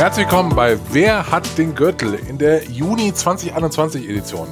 Herzlich willkommen bei Wer hat den Gürtel in der Juni 2021 Edition.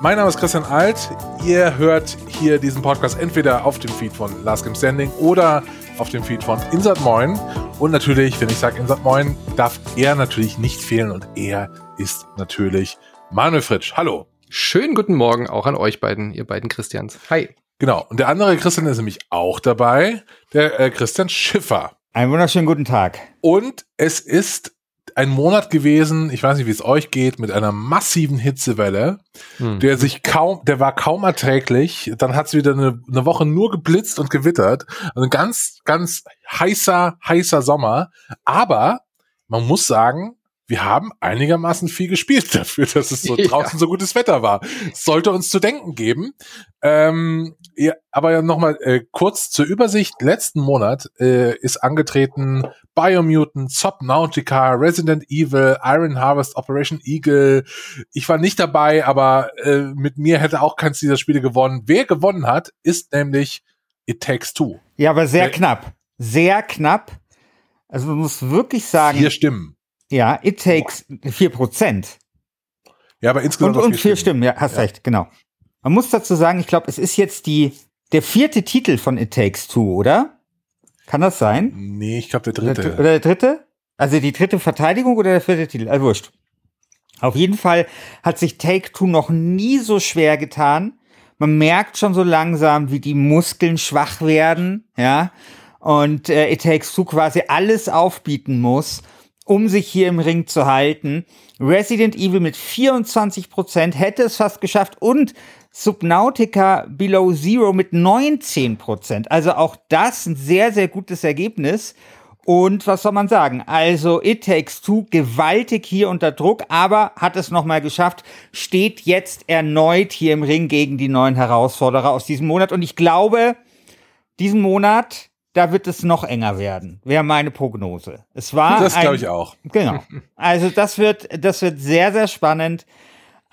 Mein Name ist Christian Alt. Ihr hört hier diesen Podcast entweder auf dem Feed von Last Game Standing oder auf dem Feed von Insert Moin. Und natürlich, wenn ich sage Insert Moin, darf er natürlich nicht fehlen und er ist natürlich Manuel Fritsch. Hallo. Schönen guten Morgen auch an euch beiden, ihr beiden Christians. Hi. Genau. Und der andere Christian ist nämlich auch dabei, der äh, Christian Schiffer. Einen wunderschönen guten Tag. Und es ist ein Monat gewesen, ich weiß nicht, wie es euch geht, mit einer massiven Hitzewelle, hm. der sich kaum, der war kaum erträglich. Dann hat es wieder eine, eine, Woche nur geblitzt und gewittert. Also ein ganz, ganz heißer, heißer Sommer. Aber man muss sagen, wir haben einigermaßen viel gespielt dafür, dass es so ja. draußen so gutes Wetter war. Sollte uns zu denken geben. Ähm, ja, aber nochmal äh, kurz zur Übersicht. Letzten Monat äh, ist angetreten Biomutant, Subnautica, Resident Evil, Iron Harvest, Operation Eagle. Ich war nicht dabei, aber äh, mit mir hätte auch keins dieser Spiele gewonnen. Wer gewonnen hat, ist nämlich It Takes Two. Ja, aber sehr äh, knapp. Sehr knapp. Also man muss wirklich sagen. Vier Stimmen. Ja, It Takes vier Prozent. Ja, aber insgesamt. Und, und vier Stimmen. Stimmen, ja, hast ja. recht, genau. Man muss dazu sagen, ich glaube, es ist jetzt die, der vierte Titel von It Takes Two, oder? Kann das sein? Nee, ich glaube der dritte. Oder der dritte? Also die dritte Verteidigung oder der vierte Titel? Also wurscht. Auf jeden Fall hat sich Take Two noch nie so schwer getan. Man merkt schon so langsam, wie die Muskeln schwach werden, ja. Und äh, It Takes Two quasi alles aufbieten muss, um sich hier im Ring zu halten. Resident Evil mit 24 Prozent hätte es fast geschafft und Subnautica Below Zero mit 19 Prozent. Also auch das ein sehr, sehr gutes Ergebnis. Und was soll man sagen? Also It Takes Two gewaltig hier unter Druck, aber hat es nochmal geschafft, steht jetzt erneut hier im Ring gegen die neuen Herausforderer aus diesem Monat. Und ich glaube, diesen Monat da wird es noch enger werden. Wäre meine Prognose. Es war das glaube ich auch. Genau. Also das wird das wird sehr sehr spannend.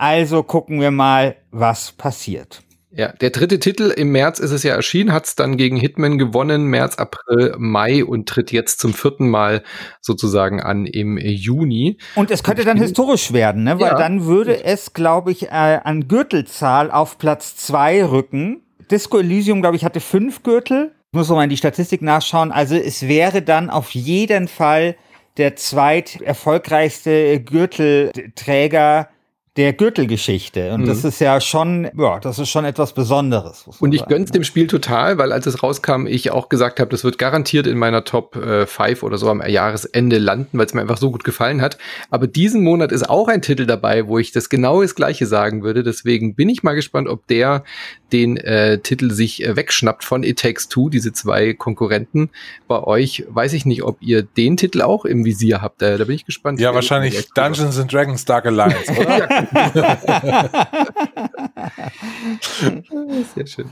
Also gucken wir mal, was passiert. Ja, der dritte Titel im März ist es ja erschienen, hat es dann gegen Hitman gewonnen, März, April, Mai und tritt jetzt zum vierten Mal sozusagen an im Juni. Und es könnte dann historisch werden, ne? weil ja. dann würde es, glaube ich, äh, an Gürtelzahl auf Platz zwei rücken. Disco Elysium, glaube ich, hatte fünf Gürtel muss noch mal in die Statistik nachschauen. Also es wäre dann auf jeden Fall der zweit erfolgreichste Gürtelträger der Gürtelgeschichte. Und mhm. das ist ja schon, ja, das ist schon etwas Besonderes. Und ich gönn's dem Spiel total, weil als es rauskam, ich auch gesagt habe, das wird garantiert in meiner Top 5 äh, oder so am Jahresende landen, weil es mir einfach so gut gefallen hat. Aber diesen Monat ist auch ein Titel dabei, wo ich das genau das Gleiche sagen würde. Deswegen bin ich mal gespannt, ob der den äh, Titel sich äh, wegschnappt von It Takes Two, diese zwei Konkurrenten. Bei euch weiß ich nicht, ob ihr den Titel auch im Visier habt. Da, da bin ich gespannt. Ja, wahrscheinlich Dungeons and Dragons Dark Alliance, oder? Sehr schön.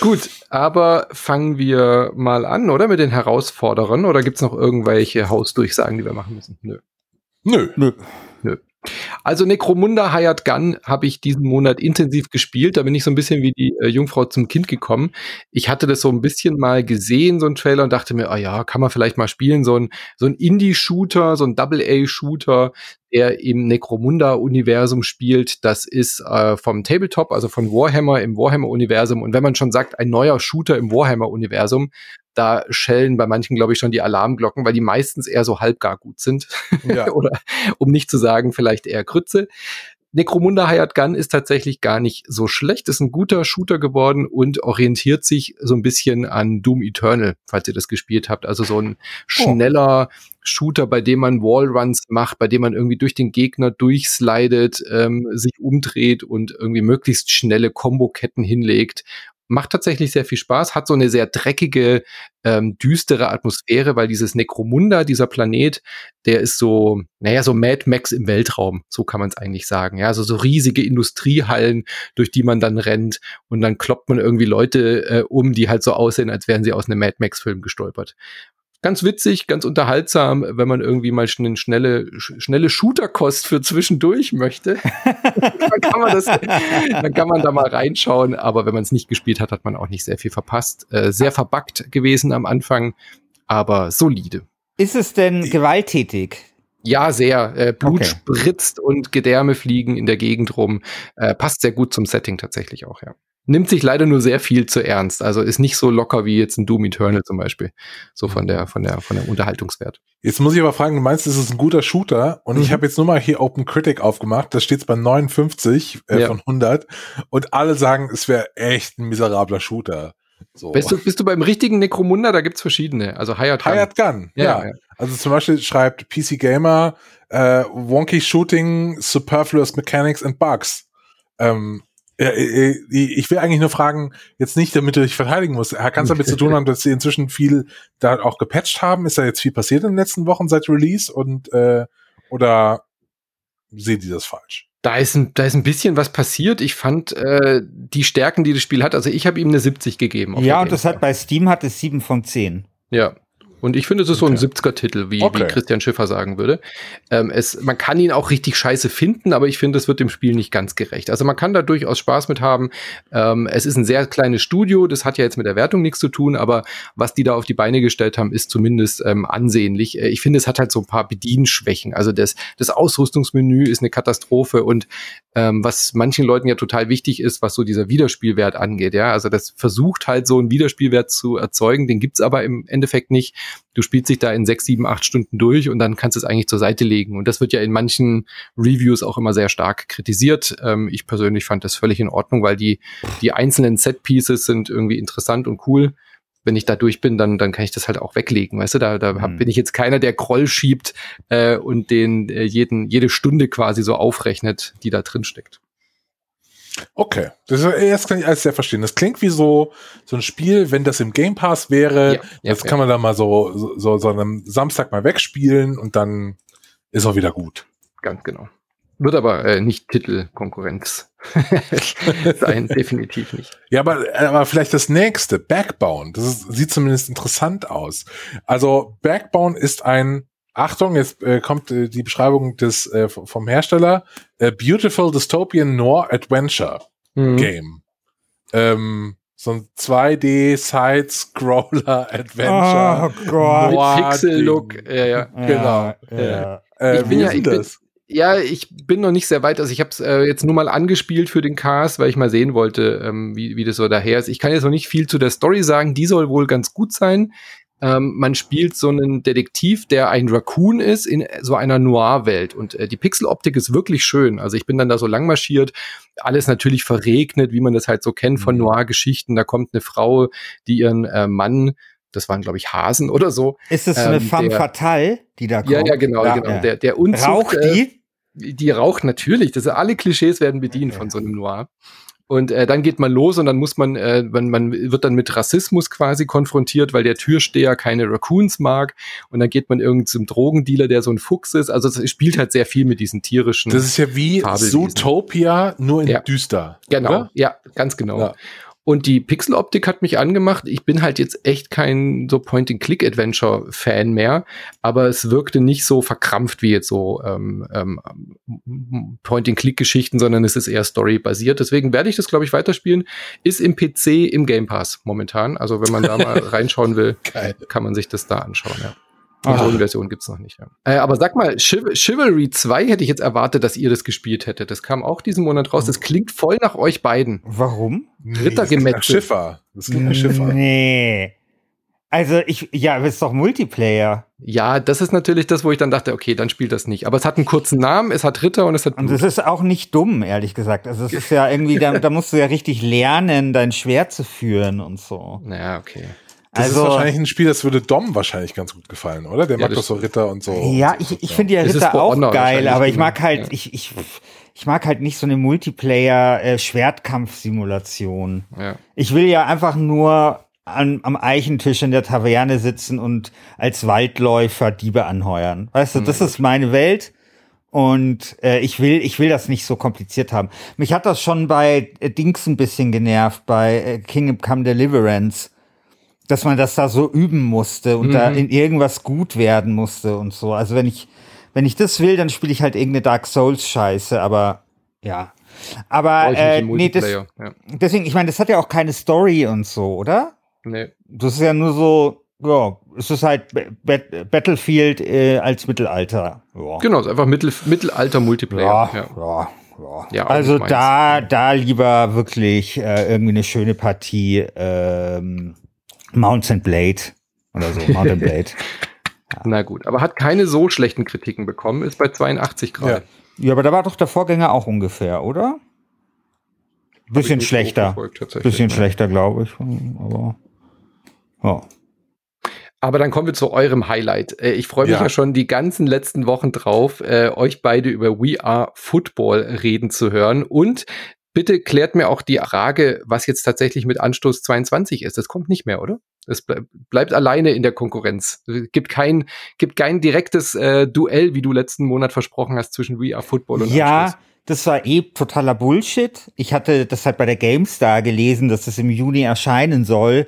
Gut, aber fangen wir mal an, oder? Mit den Herausforderern. Oder gibt es noch irgendwelche Hausdurchsagen, die wir machen müssen? Nö. Nö. Nö. Also Necromunda Hired Gun habe ich diesen Monat intensiv gespielt. Da bin ich so ein bisschen wie die äh, Jungfrau zum Kind gekommen. Ich hatte das so ein bisschen mal gesehen, so ein Trailer, und dachte mir, ah ja, kann man vielleicht mal spielen. So ein, so ein Indie-Shooter, so ein Double-A-Shooter, der im Necromunda-Universum spielt. Das ist äh, vom Tabletop, also von Warhammer im Warhammer-Universum. Und wenn man schon sagt, ein neuer Shooter im Warhammer-Universum, da schellen bei manchen, glaube ich, schon die Alarmglocken, weil die meistens eher so halbgar gut sind. Ja. Oder um nicht zu sagen, vielleicht eher Krütze. Necromunda Hired Gun ist tatsächlich gar nicht so schlecht, ist ein guter Shooter geworden und orientiert sich so ein bisschen an Doom Eternal, falls ihr das gespielt habt. Also so ein oh. schneller. Shooter, bei dem man Wallruns macht, bei dem man irgendwie durch den Gegner durchslidet, ähm, sich umdreht und irgendwie möglichst schnelle Komboketten hinlegt macht tatsächlich sehr viel Spaß, hat so eine sehr dreckige, ähm, düstere Atmosphäre, weil dieses Necromunda, dieser Planet, der ist so, naja, so Mad Max im Weltraum, so kann man es eigentlich sagen. Ja, also so riesige Industriehallen, durch die man dann rennt und dann kloppt man irgendwie Leute äh, um, die halt so aussehen, als wären sie aus einem Mad Max-Film gestolpert ganz witzig, ganz unterhaltsam, wenn man irgendwie mal eine schnelle, schnelle Shooterkost für zwischendurch möchte. dann, kann man das, dann kann man da mal reinschauen. Aber wenn man es nicht gespielt hat, hat man auch nicht sehr viel verpasst. Äh, sehr verbuggt gewesen am Anfang, aber solide. Ist es denn gewalttätig? Ja, sehr. Äh, Blut okay. spritzt und Gedärme fliegen in der Gegend rum. Äh, passt sehr gut zum Setting tatsächlich auch, ja. Nimmt sich leider nur sehr viel zu ernst. Also ist nicht so locker wie jetzt ein Doom Eternal zum Beispiel. So von der, von der, von der Unterhaltungswert. Jetzt muss ich aber fragen, du meinst, es ist ein guter Shooter und mhm. ich habe jetzt nur mal hier Open Critic aufgemacht. Da steht bei 59 äh, ja. von 100 und alle sagen, es wäre echt ein miserabler Shooter. So. Bist, du, bist du beim richtigen Necromunda? Da gibt's verschiedene. Also Hired Gun. Hired Gun, ja. ja. ja. Also zum Beispiel schreibt PC Gamer äh, Wonky Shooting, Superfluous Mechanics and Bugs. Ähm, ich will eigentlich nur fragen, jetzt nicht, damit du dich verteidigen musst. Kann es damit zu tun haben, dass sie inzwischen viel da auch gepatcht haben? Ist da jetzt viel passiert in den letzten Wochen seit Release und äh, oder sehen die das falsch? Da ist, ein, da ist ein bisschen was passiert. Ich fand äh, die Stärken, die das Spiel hat, also ich habe ihm eine 70 gegeben. Ja, und das hat bei Steam hat es 7 von 10. Ja, und ich finde, es ist so ein 70er-Titel, wie, okay. wie Christian Schiffer sagen würde. Ähm, es, man kann ihn auch richtig scheiße finden, aber ich finde, es wird dem Spiel nicht ganz gerecht. Also man kann da durchaus Spaß mit haben. Ähm, es ist ein sehr kleines Studio, das hat ja jetzt mit der Wertung nichts zu tun, aber was die da auf die Beine gestellt haben, ist zumindest ähm, ansehnlich. Äh, ich finde, es hat halt so ein paar Bedienschwächen. Also das, das Ausrüstungsmenü ist eine Katastrophe und ähm, was manchen Leuten ja total wichtig ist, was so dieser Wiederspielwert angeht. Ja, also das versucht halt so einen Wiederspielwert zu erzeugen, den gibt's aber im Endeffekt nicht du spielst dich da in sechs, sieben, acht Stunden durch und dann kannst du es eigentlich zur Seite legen. Und das wird ja in manchen Reviews auch immer sehr stark kritisiert. Ähm, ich persönlich fand das völlig in Ordnung, weil die, die einzelnen Set-Pieces sind irgendwie interessant und cool. Wenn ich da durch bin, dann, dann kann ich das halt auch weglegen. Weißt du, da, da mhm. bin ich jetzt keiner, der Groll schiebt äh, und den äh, jeden, jede Stunde quasi so aufrechnet, die da drin steckt. Okay, das, das kann ich alles sehr verstehen. Das klingt wie so, so ein Spiel, wenn das im Game Pass wäre, ja, das ja, kann man dann mal so, so, so einem Samstag mal wegspielen und dann ist auch wieder gut. Ganz genau. Wird aber äh, nicht Titelkonkurrenz sein, definitiv nicht. Ja, aber, aber vielleicht das nächste, Backbone, das ist, sieht zumindest interessant aus. Also Backbone ist ein Achtung, jetzt äh, kommt äh, die Beschreibung des äh, vom Hersteller. A Beautiful Dystopian Noir Adventure mhm. Game. Ähm, so ein 2D Side Scroller Adventure. Oh Gott. Mit Pixel Look. Ja, ja. Genau. Ja. Äh, ich bin ja, ich bin, ja, ich bin noch nicht sehr weit. Also ich habe es äh, jetzt nur mal angespielt für den Cast, weil ich mal sehen wollte, ähm, wie, wie das so daher ist. Ich kann jetzt noch nicht viel zu der Story sagen. Die soll wohl ganz gut sein. Ähm, man spielt so einen Detektiv, der ein Raccoon ist in so einer Noir-Welt. Und äh, die Pixeloptik ist wirklich schön. Also ich bin dann da so lang marschiert, alles natürlich verregnet, wie man das halt so kennt von mhm. Noir-Geschichten. Da kommt eine Frau, die ihren äh, Mann das waren, glaube ich, Hasen oder so. Ist das so eine ähm, femme der, fatale, die da kommt? Ja, ja, genau, ja, genau. Ja. Der, der Unzug, Raucht die? Äh, die raucht natürlich. Das, alle Klischees werden bedient okay. von so einem Noir. Und äh, dann geht man los und dann muss man, äh, man, man wird dann mit Rassismus quasi konfrontiert, weil der Türsteher keine Raccoons mag. Und dann geht man irgendwie zum Drogendealer, der so ein Fuchs ist. Also es spielt halt sehr viel mit diesen tierischen. Das ist ja wie Zootopia, nur in ja. düster. Genau, oder? ja, ganz genau. Ja. Und die Pixeloptik hat mich angemacht. Ich bin halt jetzt echt kein so Point-and-Click-Adventure-Fan mehr, aber es wirkte nicht so verkrampft wie jetzt so ähm, ähm, Point-and-Click-Geschichten, sondern es ist eher Story-basiert. Deswegen werde ich das, glaube ich, weiterspielen. Ist im PC im Game Pass momentan. Also wenn man da mal reinschauen will, Geil. kann man sich das da anschauen. Ja. Die Version gibt's noch nicht. Ja. Äh, aber sag mal, Chiv Chivalry 2 hätte ich jetzt erwartet, dass ihr das gespielt hättet. Das kam auch diesen Monat raus. Das klingt voll nach euch beiden. Warum? Rittergemetzel. Schiffer. Das klingt nach Schiffer. Nee. Also ich, ja, aber es ist doch Multiplayer. Ja, das ist natürlich das, wo ich dann dachte, okay, dann spielt das nicht. Aber es hat einen kurzen Namen, es hat Ritter und es hat Blut. Und es ist auch nicht dumm, ehrlich gesagt. Also es ist ja irgendwie, da, da musst du ja richtig lernen, dein Schwert zu führen und so. Naja, okay. Das also, ist wahrscheinlich ein Spiel, das würde Dom wahrscheinlich ganz gut gefallen, oder? Der ja, mag doch so Ritter und so. Ja, ich, ich finde ja Ritter auch geil, aber ich mag halt, ja. ich, ich, ich mag halt nicht so eine Multiplayer-Schwertkampf-Simulation. Äh, ja. Ich will ja einfach nur an, am Eichentisch in der Taverne sitzen und als Waldläufer Diebe anheuern. Weißt du, das mhm. ist meine Welt. Und äh, ich will, ich will das nicht so kompliziert haben. Mich hat das schon bei äh, Dings ein bisschen genervt, bei äh, Kingdom Come Deliverance dass man das da so üben musste und mhm. da in irgendwas gut werden musste und so. Also wenn ich, wenn ich das will, dann spiele ich halt irgendeine Dark Souls Scheiße, aber ja. Aber äh, nee, das, ja. deswegen, ich meine, das hat ja auch keine Story und so, oder? Nee. Das ist ja nur so ja, es ist halt Battlefield äh, als Mittelalter. Ja. Genau, es ist einfach Mittel, Mittelalter-Multiplayer. Ja. ja. Ja. ja also da, da lieber wirklich äh, irgendwie eine schöne Partie ähm, Mountain Blade oder so, Mountain Blade. Ja. Na gut, aber hat keine so schlechten Kritiken bekommen, ist bei 82 Grad. Ja, ja aber da war doch der Vorgänger auch ungefähr, oder? Bisschen schlechter. Bisschen ja. schlechter, glaube ich. Aber ja. Aber dann kommen wir zu eurem Highlight. Äh, ich freue mich ja. ja. schon die ganzen letzten Wochen drauf, äh, euch beide über We Are Football reden zu hören. Und bitte klärt mir auch die Frage, was jetzt tatsächlich mit Anstoß 22 ist. Das kommt nicht mehr, oder? Es ble bleibt alleine in der Konkurrenz. Es gibt kein, gibt kein direktes äh, Duell, wie du letzten Monat versprochen hast, zwischen We Are Football und ja. Anstoß. Das war eh totaler Bullshit. Ich hatte das halt bei der GameStar gelesen, dass das im Juni erscheinen soll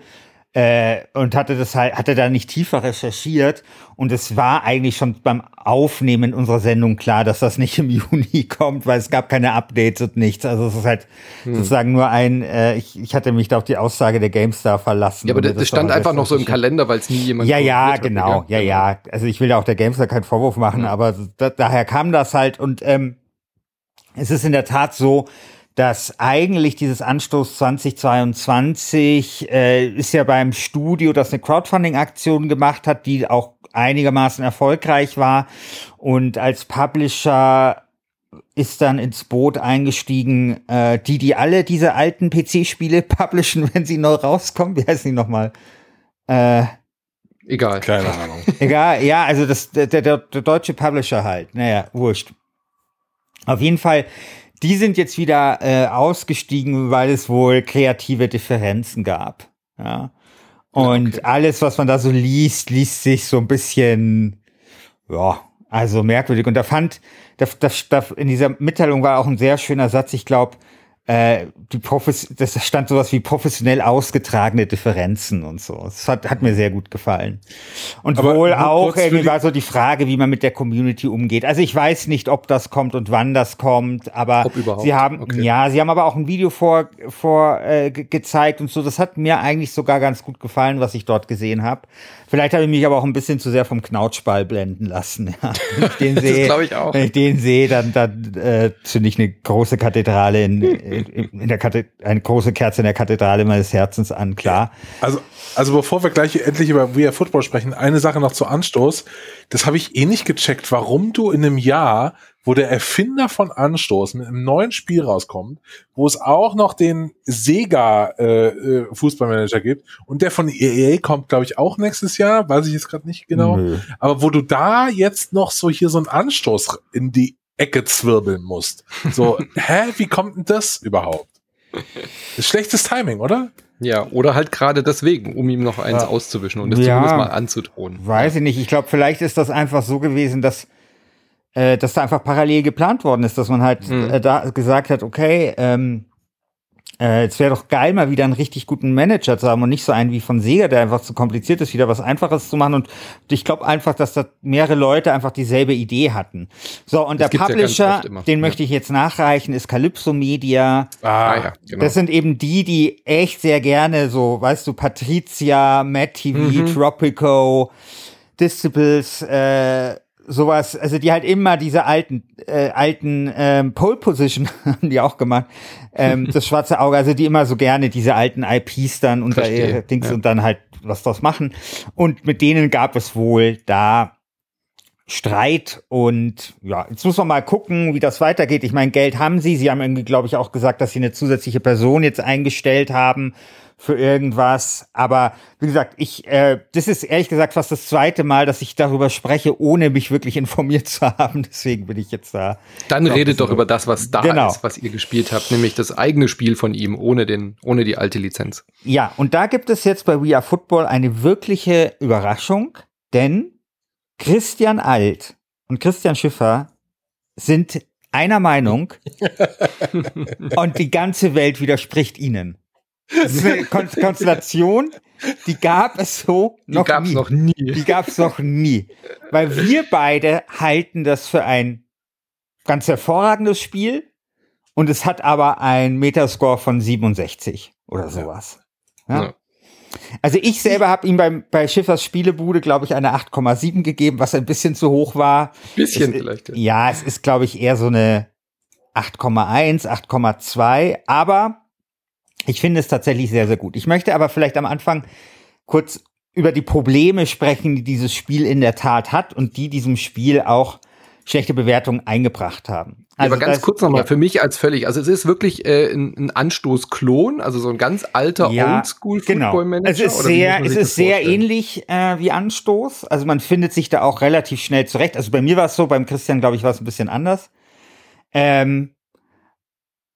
äh, und hatte das halt, hatte da nicht tiefer recherchiert. Und es war eigentlich schon beim Aufnehmen unserer Sendung klar, dass das nicht im Juni kommt, weil es gab keine Updates und nichts. Also es ist halt hm. sozusagen nur ein, äh, ich, ich hatte mich da auf die Aussage der GameStar verlassen. Ja, aber das, das stand einfach noch so im Kalender, weil es nie jemand Ja, ja, genau, hat, ja, ja. Also ich will da auch der GameStar keinen Vorwurf machen, ja. aber da, daher kam das halt und ähm, es ist in der Tat so, dass eigentlich dieses Anstoß 2022 äh, ist ja beim Studio, das eine Crowdfunding-Aktion gemacht hat, die auch einigermaßen erfolgreich war. Und als Publisher ist dann ins Boot eingestiegen, äh, die, die alle diese alten PC-Spiele publishen, wenn sie neu rauskommen. Wie heißen die nochmal? Äh, Egal. Keine Ahnung. Egal, ja, also das, der, der, der deutsche Publisher halt. Naja, wurscht. Auf jeden Fall die sind jetzt wieder äh, ausgestiegen, weil es wohl kreative Differenzen gab. Ja. Und okay. alles, was man da so liest, liest sich so ein bisschen, ja, also merkwürdig. Und da fand, da, da, da, in dieser Mitteilung war auch ein sehr schöner Satz, ich glaube, äh, die Profes das stand sowas wie professionell ausgetragene Differenzen und so. Das hat, hat mir sehr gut gefallen. Und Aber wohl auch irgendwie war so die Frage, wie man mit der Community umgeht. Also ich weiß nicht, ob das kommt und wann das kommt, aber sie haben okay. ja, sie haben aber auch ein Video vor vor äh, gezeigt und so. Das hat mir eigentlich sogar ganz gut gefallen, was ich dort gesehen habe. Vielleicht habe ich mich aber auch ein bisschen zu sehr vom Knautschball blenden lassen. Ja. Wenn ich den sehe, wenn ich den sehe, dann, dann äh, zünde ich eine große Kathedrale in, in, der Kathed eine große Kerze in der Kathedrale meines Herzens an, klar. Also, also bevor wir gleich endlich über We Are Football sprechen, eine Sache noch zu Anstoß. Das habe ich eh nicht gecheckt, warum du in einem Jahr wo der Erfinder von Anstoß mit einem neuen Spiel rauskommt, wo es auch noch den Sega äh, äh Fußballmanager gibt und der von EA kommt, glaube ich, auch nächstes Jahr, weiß ich jetzt gerade nicht genau, Nö. aber wo du da jetzt noch so hier so einen Anstoß in die Ecke zwirbeln musst. So, hä, wie kommt denn das überhaupt? Das ist schlechtes Timing, oder? Ja, oder halt gerade deswegen, um ihm noch eins ja. auszuwischen und das ja, zumindest mal anzudrohen. Weiß ich nicht. Ich glaube, vielleicht ist das einfach so gewesen, dass äh, dass da einfach parallel geplant worden ist, dass man halt mhm. äh, da gesagt hat, okay, ähm, äh, es wäre doch geil, mal wieder einen richtig guten Manager zu haben und nicht so einen wie von Sega, der einfach zu kompliziert ist, wieder was Einfaches zu machen. Und ich glaube einfach, dass da mehrere Leute einfach dieselbe Idee hatten. So, und das der Publisher, ja den ja. möchte ich jetzt nachreichen, ist Calypso Media. Ah, ja, genau. Das sind eben die, die echt sehr gerne so, weißt du, Patricia, Matt TV, mhm. Tropico, Disciples, äh, sowas, also die halt immer diese alten, äh, alten ähm, Pole Position haben die auch gemacht, ähm, das schwarze Auge, also die immer so gerne diese alten IPs dann unter Verstehe, ihre Dings ja. und dann halt was draus machen. Und mit denen gab es wohl da Streit und ja, jetzt muss man mal gucken, wie das weitergeht. Ich meine, Geld haben sie. Sie haben irgendwie, glaube ich, auch gesagt, dass sie eine zusätzliche Person jetzt eingestellt haben für irgendwas. Aber wie gesagt, ich, äh, das ist ehrlich gesagt fast das zweite Mal, dass ich darüber spreche, ohne mich wirklich informiert zu haben. Deswegen bin ich jetzt da. Dann redet doch über das, was da genau. ist, was ihr gespielt habt, nämlich das eigene Spiel von ihm, ohne den, ohne die alte Lizenz. Ja, und da gibt es jetzt bei We Are Football eine wirkliche Überraschung, denn Christian Alt und Christian Schiffer sind einer Meinung und die ganze Welt widerspricht ihnen. Das ist eine Konstellation, die gab es so noch die gab's nie. noch nie. Die gab es noch nie. Weil wir beide halten das für ein ganz hervorragendes Spiel und es hat aber ein Metascore von 67 oder sowas. Ja. ja. Also ich selber habe ihm beim, bei Schiffers Spielebude, glaube ich, eine 8,7 gegeben, was ein bisschen zu hoch war. Bisschen es, vielleicht. Ja. ja, es ist, glaube ich, eher so eine 8,1, 8,2, aber ich finde es tatsächlich sehr, sehr gut. Ich möchte aber vielleicht am Anfang kurz über die Probleme sprechen, die dieses Spiel in der Tat hat und die diesem Spiel auch schlechte Bewertungen eingebracht haben. Also ja, aber ganz kurz nochmal, ja. für mich als völlig, also es ist wirklich äh, ein, ein Anstoß-Klon, also so ein ganz alter ja, Oldschool-Football-Manager. Genau. Es ist sehr, es ist sehr ähnlich äh, wie Anstoß. Also man findet sich da auch relativ schnell zurecht. Also bei mir war es so, beim Christian, glaube ich, war es ein bisschen anders. Ähm,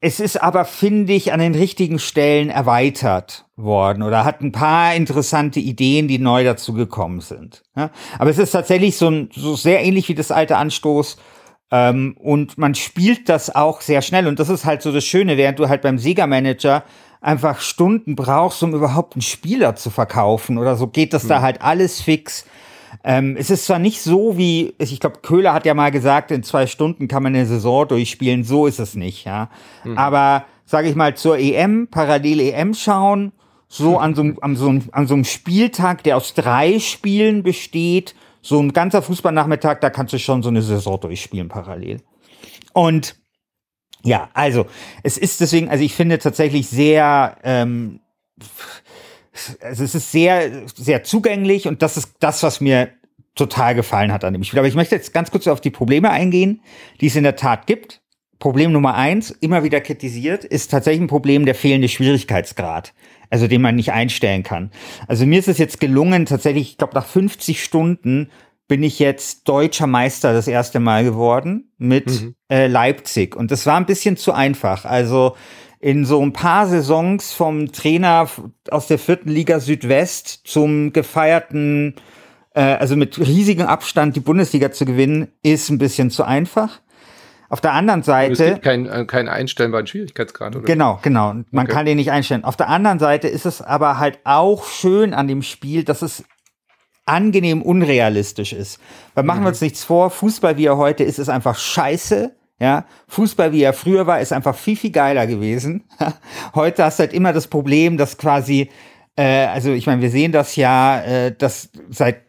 es ist aber, finde ich, an den richtigen Stellen erweitert worden oder hat ein paar interessante Ideen, die neu dazu gekommen sind. Ja? Aber es ist tatsächlich so, ein, so sehr ähnlich wie das alte Anstoß. Ähm, und man spielt das auch sehr schnell. Und das ist halt so das Schöne, während du halt beim Sega-Manager einfach Stunden brauchst, um überhaupt einen Spieler zu verkaufen oder so, geht das mhm. da halt alles fix. Ähm, es ist zwar nicht so wie, ich glaube, Köhler hat ja mal gesagt, in zwei Stunden kann man eine Saison durchspielen, so ist es nicht, ja. Mhm. Aber, sage ich mal, zur EM, parallel EM schauen, so an so, an, so, an so einem Spieltag, der aus drei Spielen besteht, so ein ganzer Fußballnachmittag, da kannst du schon so eine Saison durchspielen parallel. Und ja, also es ist deswegen, also ich finde tatsächlich sehr, ähm, also es ist sehr, sehr zugänglich und das ist das, was mir total gefallen hat an dem Spiel. Aber ich möchte jetzt ganz kurz auf die Probleme eingehen, die es in der Tat gibt. Problem Nummer eins, immer wieder kritisiert, ist tatsächlich ein Problem der fehlende Schwierigkeitsgrad, also den man nicht einstellen kann. Also mir ist es jetzt gelungen, tatsächlich, ich glaube, nach 50 Stunden bin ich jetzt deutscher Meister das erste Mal geworden mit mhm. äh, Leipzig. Und das war ein bisschen zu einfach. Also in so ein paar Saisons vom Trainer aus der vierten Liga Südwest zum gefeierten, äh, also mit riesigem Abstand die Bundesliga zu gewinnen, ist ein bisschen zu einfach. Auf der anderen Seite. Es gibt keinen äh, kein einstellbaren Schwierigkeitsgrad, oder? Genau, genau. Man okay. kann den nicht einstellen. Auf der anderen Seite ist es aber halt auch schön an dem Spiel, dass es angenehm unrealistisch ist. Weil machen mhm. wir uns nichts vor, Fußball wie er heute ist, ist einfach scheiße. Ja, Fußball, wie er früher war, ist einfach viel, viel geiler gewesen. Heute hast du halt immer das Problem, dass quasi, äh, also ich meine, wir sehen das ja, äh, dass seit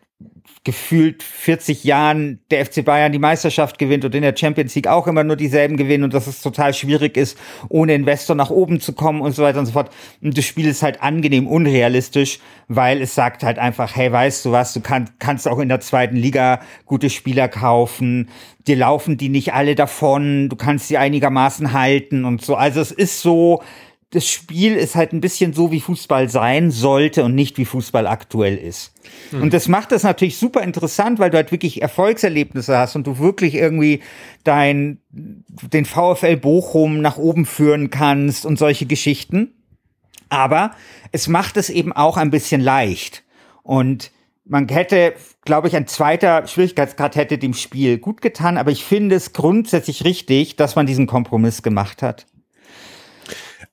gefühlt 40 Jahren der FC Bayern die Meisterschaft gewinnt und in der Champions League auch immer nur dieselben gewinnen und dass es total schwierig ist, ohne Investor nach oben zu kommen und so weiter und so fort. Und das Spiel ist halt angenehm unrealistisch, weil es sagt halt einfach, hey, weißt du was, du kann, kannst auch in der zweiten Liga gute Spieler kaufen, dir laufen die nicht alle davon, du kannst sie einigermaßen halten und so. Also es ist so, das Spiel ist halt ein bisschen so, wie Fußball sein sollte und nicht wie Fußball aktuell ist. Mhm. Und das macht das natürlich super interessant, weil du halt wirklich Erfolgserlebnisse hast und du wirklich irgendwie dein, den VfL Bochum nach oben führen kannst und solche Geschichten. Aber es macht es eben auch ein bisschen leicht. Und man hätte, glaube ich, ein zweiter Schwierigkeitsgrad hätte dem Spiel gut getan, aber ich finde es grundsätzlich richtig, dass man diesen Kompromiss gemacht hat.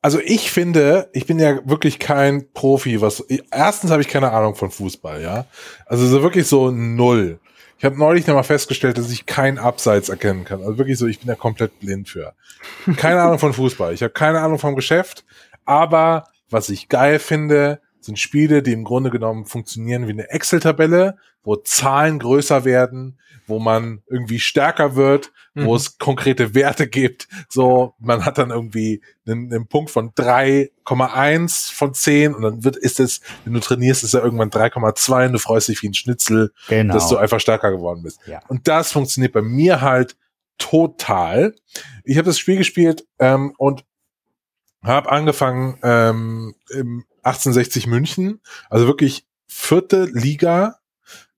Also ich finde, ich bin ja wirklich kein Profi, was erstens habe ich keine Ahnung von Fußball, ja. Also so wirklich so null. Ich habe neulich nochmal festgestellt, dass ich kein Abseits erkennen kann. Also wirklich so, ich bin ja komplett blind für. Keine Ahnung von Fußball. Ich habe keine Ahnung vom Geschäft, aber was ich geil finde, sind Spiele, die im Grunde genommen funktionieren wie eine Excel-Tabelle, wo Zahlen größer werden, wo man irgendwie stärker wird, wo mhm. es konkrete Werte gibt. So, man hat dann irgendwie einen, einen Punkt von 3,1 von 10 und dann wird, ist es, wenn du trainierst, ist er irgendwann 3,2 und du freust dich wie ein Schnitzel, genau. dass du einfach stärker geworden bist. Ja. Und das funktioniert bei mir halt total. Ich habe das Spiel gespielt ähm, und habe angefangen ähm, im 1860 München, also wirklich vierte Liga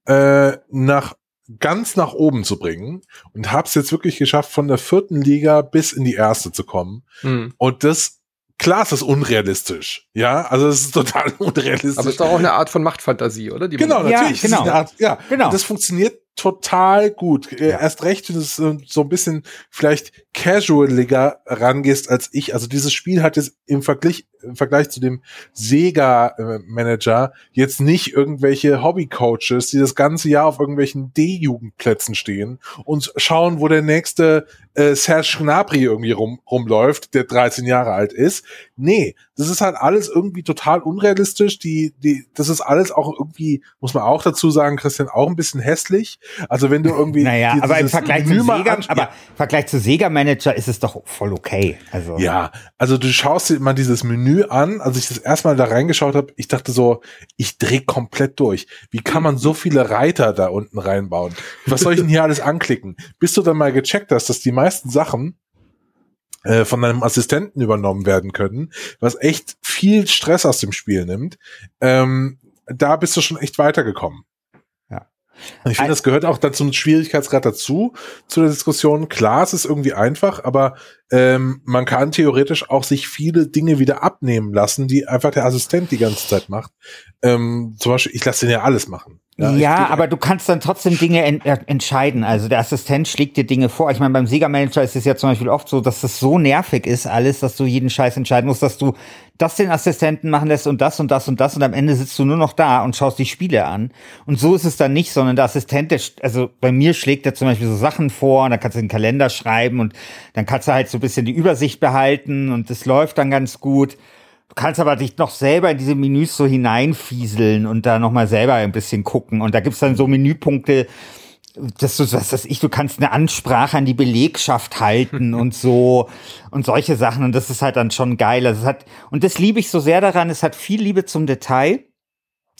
äh, nach ganz nach oben zu bringen und habe es jetzt wirklich geschafft, von der vierten Liga bis in die erste zu kommen. Mhm. Und das, klar, es ist unrealistisch. Ja, also es ist total unrealistisch. Aber es ist doch auch eine Art von Machtfantasie, oder? Die genau, natürlich. Ja, genau. Art, ja, genau. Und das funktioniert total gut. Ja. Erst recht, wenn es so ein bisschen vielleicht casualiger rangehst als ich. Also dieses Spiel hat jetzt im Vergleich, im Vergleich zu dem Sega-Manager jetzt nicht irgendwelche Hobby-Coaches, die das ganze Jahr auf irgendwelchen D-Jugendplätzen stehen und schauen, wo der nächste äh, Serge Gnabry irgendwie rum, rumläuft, der 13 Jahre alt ist. Nee, das ist halt alles irgendwie total unrealistisch. Die, die, das ist alles auch irgendwie, muss man auch dazu sagen, Christian, auch ein bisschen hässlich. Also wenn du irgendwie. naja, aber im Vergleich zu Sega, aber ja. Vergleich zu Sega Manager ist es doch voll okay. Also. Ja, also du schaust dir mal dieses Menü an. Als ich das erstmal da reingeschaut habe, ich dachte so, ich dreh komplett durch. Wie kann man so viele Reiter da unten reinbauen? Was soll ich denn hier alles anklicken? Bis du dann mal gecheckt hast, dass die meisten Sachen äh, von einem Assistenten übernommen werden können, was echt viel Stress aus dem Spiel nimmt, ähm, da bist du schon echt weitergekommen. Ja. Ich finde, das gehört auch dazu ein Schwierigkeitsgrad dazu, zu der Diskussion. Klar, es ist irgendwie einfach, aber ähm, man kann theoretisch auch sich viele Dinge wieder abnehmen lassen, die einfach der Assistent die ganze Zeit macht. Ähm, zum Beispiel, ich lasse den ja alles machen. Ja, ja aber du kannst dann trotzdem Dinge en äh, entscheiden. Also der Assistent schlägt dir Dinge vor. Ich meine, beim Siegermanager ist es ja zum Beispiel oft so, dass das so nervig ist, alles, dass du jeden Scheiß entscheiden musst, dass du das den Assistenten machen lässt und das und das und das und am Ende sitzt du nur noch da und schaust die Spiele an. Und so ist es dann nicht, sondern der Assistent, der, also bei mir schlägt er zum Beispiel so Sachen vor und dann kannst du den Kalender schreiben und dann kannst du halt so ein bisschen die Übersicht behalten und das läuft dann ganz gut. Du kannst aber dich noch selber in diese Menüs so hineinfieseln und da nochmal selber ein bisschen gucken. Und da gibt's dann so Menüpunkte, dass du, was weiß ich, du kannst eine Ansprache an die Belegschaft halten und so und solche Sachen. Und das ist halt dann schon geil. Also es hat, und das liebe ich so sehr daran, es hat viel Liebe zum Detail.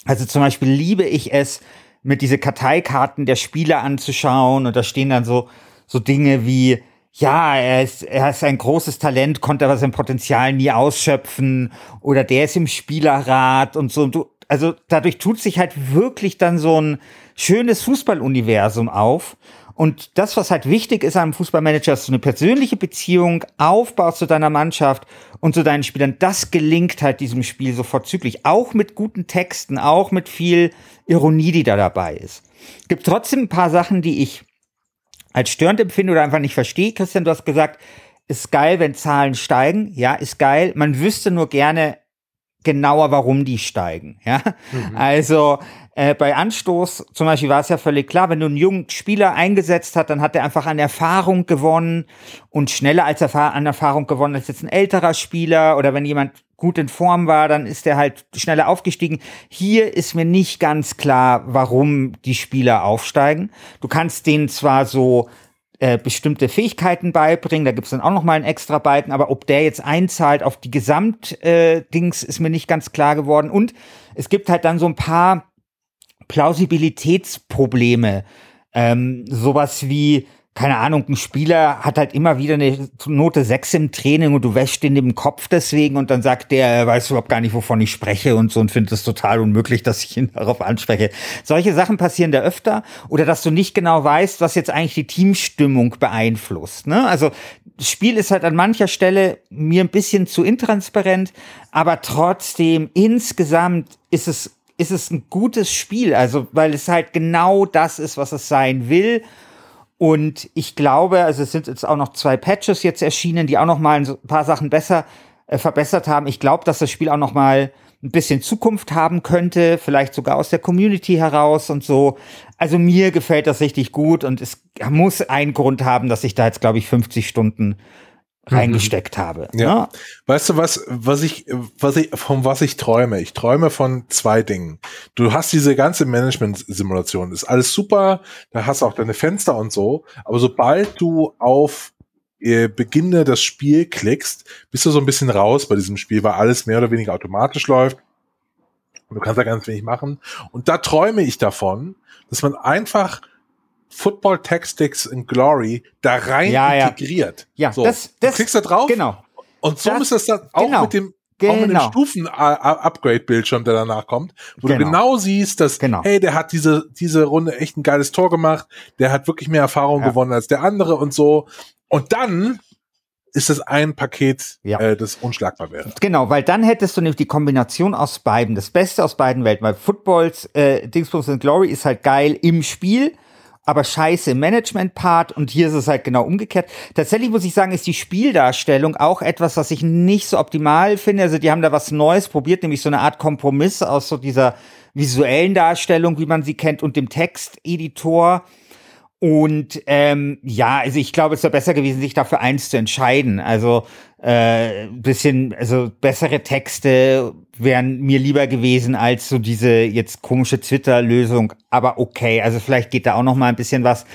Also zum Beispiel liebe ich es, mit diese Karteikarten der Spieler anzuschauen und da stehen dann so, so Dinge wie, ja, er ist, er ist ein großes Talent, konnte aber sein Potenzial nie ausschöpfen oder der ist im Spielerrat und so. Also dadurch tut sich halt wirklich dann so ein schönes Fußballuniversum auf. Und das, was halt wichtig ist am Fußballmanager, ist so eine persönliche Beziehung aufbaust zu deiner Mannschaft und zu deinen Spielern. Das gelingt halt diesem Spiel so vorzüglich. Auch mit guten Texten, auch mit viel Ironie, die da dabei ist. Gibt trotzdem ein paar Sachen, die ich als störend empfinde oder einfach nicht verstehe. Christian, du hast gesagt, ist geil, wenn Zahlen steigen. Ja, ist geil. Man wüsste nur gerne genauer, warum die steigen. Ja, mhm. also äh, bei Anstoß zum Beispiel war es ja völlig klar, wenn du einen jungen Spieler eingesetzt hast, dann hat er einfach an Erfahrung gewonnen und schneller als Erfahr an Erfahrung gewonnen als jetzt ein älterer Spieler oder wenn jemand gut in Form war, dann ist er halt schneller aufgestiegen. Hier ist mir nicht ganz klar, warum die Spieler aufsteigen. Du kannst denen zwar so äh, bestimmte Fähigkeiten beibringen, da gibt's dann auch noch mal einen extra Balken, aber ob der jetzt einzahlt auf die Gesamtdings, äh, ist mir nicht ganz klar geworden. Und es gibt halt dann so ein paar Plausibilitätsprobleme. Ähm, sowas wie, keine Ahnung, ein Spieler hat halt immer wieder eine Note 6 im Training und du wäschst ihn im Kopf deswegen und dann sagt der, er weiß überhaupt gar nicht, wovon ich spreche und so und findet es total unmöglich, dass ich ihn darauf anspreche. Solche Sachen passieren da öfter oder dass du nicht genau weißt, was jetzt eigentlich die Teamstimmung beeinflusst. Ne? Also das Spiel ist halt an mancher Stelle mir ein bisschen zu intransparent, aber trotzdem insgesamt ist es ist es ein gutes Spiel, also weil es halt genau das ist, was es sein will und ich glaube, also es sind jetzt auch noch zwei Patches jetzt erschienen, die auch noch mal ein paar Sachen besser äh, verbessert haben. Ich glaube, dass das Spiel auch noch mal ein bisschen Zukunft haben könnte, vielleicht sogar aus der Community heraus und so. Also mir gefällt das richtig gut und es muss einen Grund haben, dass ich da jetzt, glaube ich, 50 Stunden reingesteckt mhm. habe. Ja. ja. Weißt du was, was ich, was ich, von was ich träume? Ich träume von zwei Dingen. Du hast diese ganze Management-Simulation, ist alles super, da hast du auch deine Fenster und so, aber sobald du auf äh, Beginne das Spiel klickst, bist du so ein bisschen raus bei diesem Spiel, weil alles mehr oder weniger automatisch läuft. Und du kannst da ganz wenig machen. Und da träume ich davon, dass man einfach Football Tactics in Glory da rein ja, integriert. Ja, so, das, das, du klickst da drauf. Genau. Und so das, ist das dann auch genau. mit dem Genau. Auch mit dem genau. Stufen-Upgrade-Bildschirm, der danach kommt, wo genau. du genau siehst, dass, genau. hey, der hat diese, diese Runde echt ein geiles Tor gemacht, der hat wirklich mehr Erfahrung ja. gewonnen als der andere und so. Und dann ist es ein Paket, ja. äh, das unschlagbar wäre. Genau, weil dann hättest du nämlich die Kombination aus beiden, das Beste aus beiden Welten, weil Footballs, äh, Dingsbums and Glory ist halt geil im Spiel, aber scheiße im Management-Part und hier ist es halt genau umgekehrt. Tatsächlich muss ich sagen, ist die Spieldarstellung auch etwas, was ich nicht so optimal finde. Also die haben da was Neues probiert, nämlich so eine Art Kompromiss aus so dieser visuellen Darstellung, wie man sie kennt, und dem Texteditor. Und ähm, ja, also ich glaube, es wäre besser gewesen, sich dafür eins zu entscheiden. Also äh, bisschen, also bessere Texte wären mir lieber gewesen als so diese jetzt komische Twitter-Lösung. Aber okay, also vielleicht geht da auch noch mal ein bisschen was.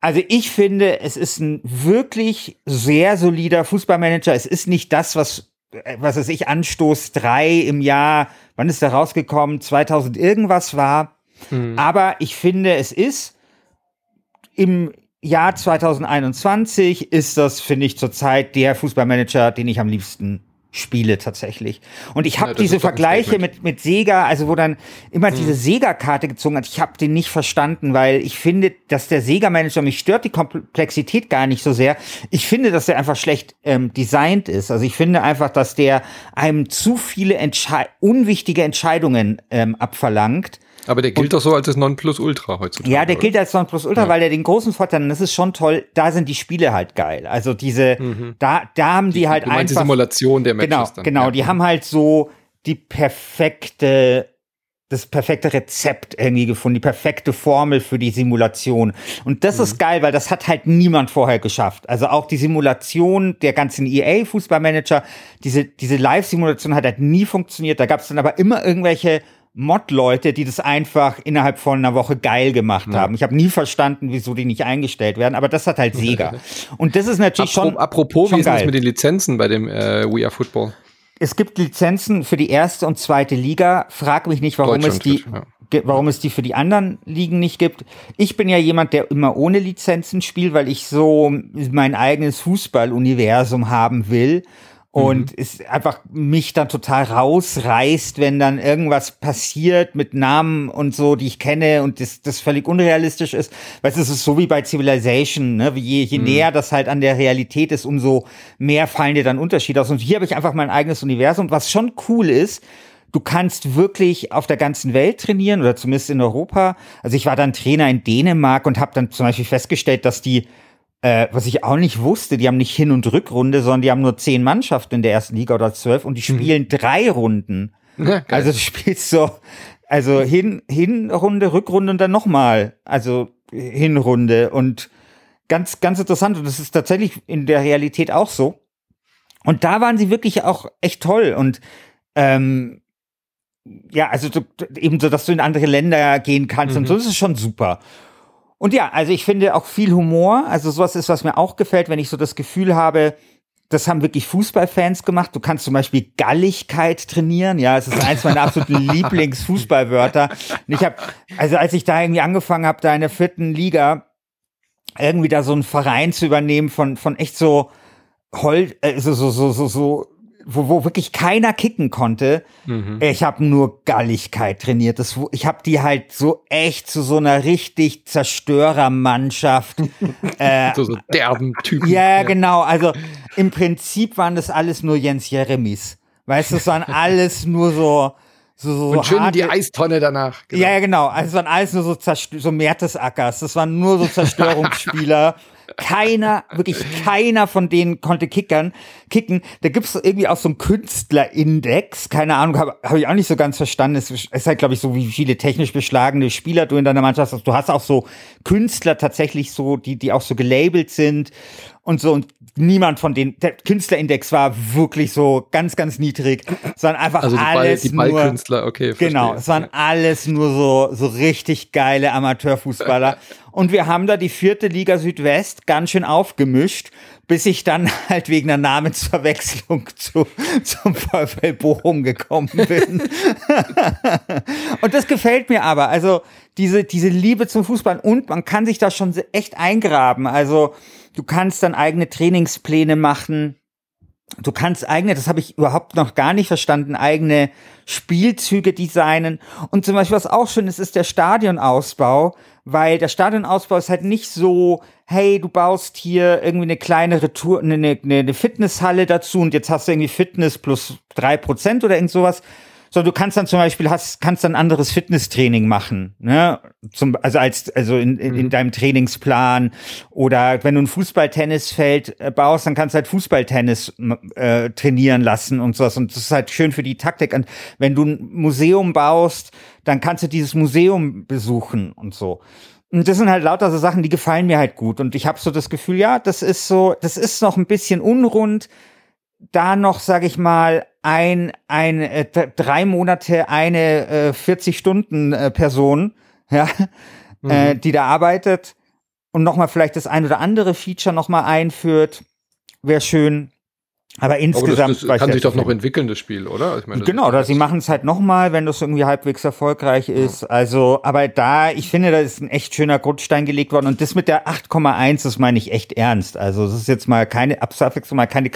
Also ich finde, es ist ein wirklich sehr solider Fußballmanager. Es ist nicht das, was was weiß ich, Anstoß 3 im Jahr, wann ist der rausgekommen? 2000 irgendwas war. Mhm. Aber ich finde, es ist im Jahr 2021 ist das, finde ich, zurzeit der Fußballmanager, den ich am liebsten spiele tatsächlich. Und ich habe ja, diese Vergleiche mit, mit Sega, also wo dann immer hm. diese Sega-Karte gezogen hat, ich habe den nicht verstanden, weil ich finde, dass der Sega-Manager, mich stört die Komplexität gar nicht so sehr. Ich finde, dass der einfach schlecht ähm, designt ist. Also ich finde einfach, dass der einem zu viele Entschei unwichtige Entscheidungen ähm, abverlangt aber der gilt und, doch so als das Nonplusultra heutzutage. Ja, der oder? gilt als Nonplusultra, ja. weil er den großen Vorteil, und das ist schon toll, da sind die Spiele halt geil. Also diese, mhm. da, da haben die, die halt du einfach. Die Simulation der Matches Genau, dann. genau, ja. die haben halt so die perfekte, das perfekte Rezept irgendwie gefunden, die perfekte Formel für die Simulation. Und das mhm. ist geil, weil das hat halt niemand vorher geschafft. Also auch die Simulation der ganzen EA-Fußballmanager, diese, diese Live-Simulation hat halt nie funktioniert. Da gab es dann aber immer irgendwelche Mod-Leute, die das einfach innerhalb von einer Woche geil gemacht ja. haben. Ich habe nie verstanden, wieso die nicht eingestellt werden, aber das hat halt Sega. Und das ist natürlich Apro schon. Apropos, schon wie ist es mit den Lizenzen bei dem äh, We Are Football? Es gibt Lizenzen für die erste und zweite Liga. Frag mich nicht, warum es die, ja. warum es die für die anderen Ligen nicht gibt. Ich bin ja jemand, der immer ohne Lizenzen spielt, weil ich so mein eigenes Fußballuniversum haben will und mhm. es einfach mich dann total rausreißt, wenn dann irgendwas passiert mit Namen und so, die ich kenne und das, das völlig unrealistisch ist. Weißt du, es ist so wie bei Civilization, ne? Je, je mhm. näher das halt an der Realität ist, umso mehr fallen dir dann Unterschiede aus. Und hier habe ich einfach mein eigenes Universum, was schon cool ist. Du kannst wirklich auf der ganzen Welt trainieren oder zumindest in Europa. Also ich war dann Trainer in Dänemark und habe dann zum Beispiel festgestellt, dass die äh, was ich auch nicht wusste, die haben nicht Hin- und Rückrunde, sondern die haben nur zehn Mannschaften in der ersten Liga oder zwölf und die mhm. spielen mhm. drei Runden. Ja, also du spielst so, also Hin, Hinrunde, Rückrunde und dann nochmal. Also Hinrunde und ganz, ganz interessant. Und das ist tatsächlich in der Realität auch so. Und da waren sie wirklich auch echt toll und ähm, ja, also eben so, dass du in andere Länder gehen kannst mhm. und so, das ist schon super. Und ja, also ich finde auch viel Humor. Also sowas ist, was mir auch gefällt, wenn ich so das Gefühl habe, das haben wirklich Fußballfans gemacht. Du kannst zum Beispiel Galligkeit trainieren. Ja, es ist eins meiner absoluten Lieblingsfußballwörter. Und ich habe, also als ich da irgendwie angefangen habe, da in der vierten Liga irgendwie da so einen Verein zu übernehmen von von echt so Hol, also so so so so wo, wo wirklich keiner kicken konnte. Mhm. Ich habe nur Galligkeit trainiert. Das, ich habe die halt so echt zu so einer richtig Zerstörermannschaft. äh, so, so derben Typen. Ja, genau. Also im Prinzip waren das alles nur Jens Jeremies. Weißt du, es waren alles nur so. So, so und schön harte, die Eistonne danach. Genau. Ja, ja, genau. Also es waren alles nur so, Zerstö so Mertesackers. Das waren nur so Zerstörungsspieler. Keiner, wirklich keiner von denen konnte kickern, kicken. Da gibt's irgendwie auch so einen Künstlerindex. Keine Ahnung, habe hab ich auch nicht so ganz verstanden. Es ist halt, glaube ich, so, wie viele technisch beschlagene Spieler du in deiner Mannschaft hast. Du hast auch so Künstler tatsächlich so, die, die auch so gelabelt sind und so. Und niemand von denen, der Künstlerindex war wirklich so ganz, ganz niedrig, sondern einfach also alles Ball, die Ballkünstler, nur, okay. Verstehe. Genau, es waren alles nur so, so richtig geile Amateurfußballer. und wir haben da die vierte Liga Südwest ganz schön aufgemischt, bis ich dann halt wegen einer Namensverwechslung zu, zum VfL Bochum gekommen bin. und das gefällt mir aber. Also diese, diese Liebe zum Fußball und man kann sich da schon echt eingraben. Also Du kannst dann eigene Trainingspläne machen. Du kannst eigene, das habe ich überhaupt noch gar nicht verstanden, eigene Spielzüge designen. Und zum Beispiel, was auch schön ist, ist der Stadionausbau, weil der Stadionausbau ist halt nicht so, hey, du baust hier irgendwie eine kleine Retour, eine, eine, eine Fitnesshalle dazu und jetzt hast du irgendwie Fitness plus drei Prozent oder irgend sowas, So, du kannst dann zum Beispiel hast, kannst dann anderes Fitnesstraining machen, ne? Zum, also als, also in, in, in mhm. deinem Trainingsplan oder wenn du ein Fußballtennisfeld äh, baust, dann kannst du halt Fußballtennis äh, trainieren lassen und sowas. Und das ist halt schön für die Taktik. Und wenn du ein Museum baust, dann kannst du dieses Museum besuchen und so. Und das sind halt lauter so Sachen, die gefallen mir halt gut. Und ich habe so das Gefühl, ja, das ist so, das ist noch ein bisschen unrund. Da noch, sag ich mal, ein, ein äh, drei Monate eine äh, 40 Stunden äh, Person, ja, mhm. äh, die da arbeitet und nochmal vielleicht das ein oder andere Feature nochmal einführt, wäre schön. Aber insgesamt. Aber das, das kann sich doch noch entwickeln, das Spiel, oder? Ich meine, genau, da, sie machen es halt nochmal, wenn das irgendwie halbwegs erfolgreich ist. Ja. Also, aber da, ich finde, da ist ein echt schöner Grundstein gelegt worden. Und das mit der 8,1, das meine ich echt ernst. Also, das ist jetzt mal keine, Absafix mal keine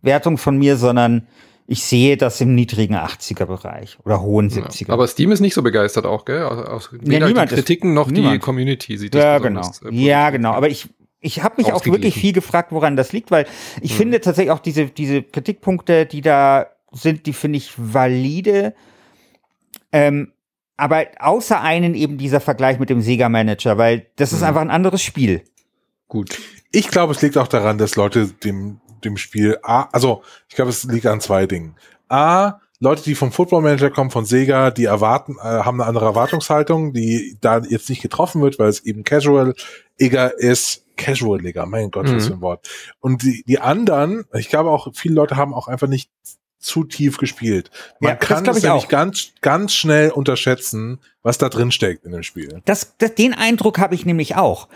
Quatschwertung von mir, sondern ich sehe das im niedrigen 80er-Bereich oder hohen 70er. Ja, aber Steam ist nicht so begeistert auch, gell? Aus, weder ja, die Kritiken noch niemand. die Community sieht das Ja, genau. Äh, ja, genau. Aber ich, ich habe mich auch wirklich viel gefragt, woran das liegt, weil ich mhm. finde tatsächlich auch diese, diese Kritikpunkte, die da sind, die finde ich valide. Ähm, aber außer einen eben dieser Vergleich mit dem Sega Manager, weil das ist mhm. einfach ein anderes Spiel. Gut. Ich glaube, es liegt auch daran, dass Leute dem dem Spiel A, also ich glaube, es liegt an zwei Dingen. A, Leute, die vom Football Manager kommen, von Sega, die erwarten, äh, haben eine andere Erwartungshaltung, die da jetzt nicht getroffen wird, weil es eben casual eger ist. Casual, Digga, mein Gott, mhm. was für ein Wort. Und die, die anderen, ich glaube auch, viele Leute haben auch einfach nicht zu tief gespielt. Man ja, kann es nämlich ganz, ganz schnell unterschätzen, was da drin steckt in dem Spiel. Das, das, den Eindruck habe ich nämlich auch,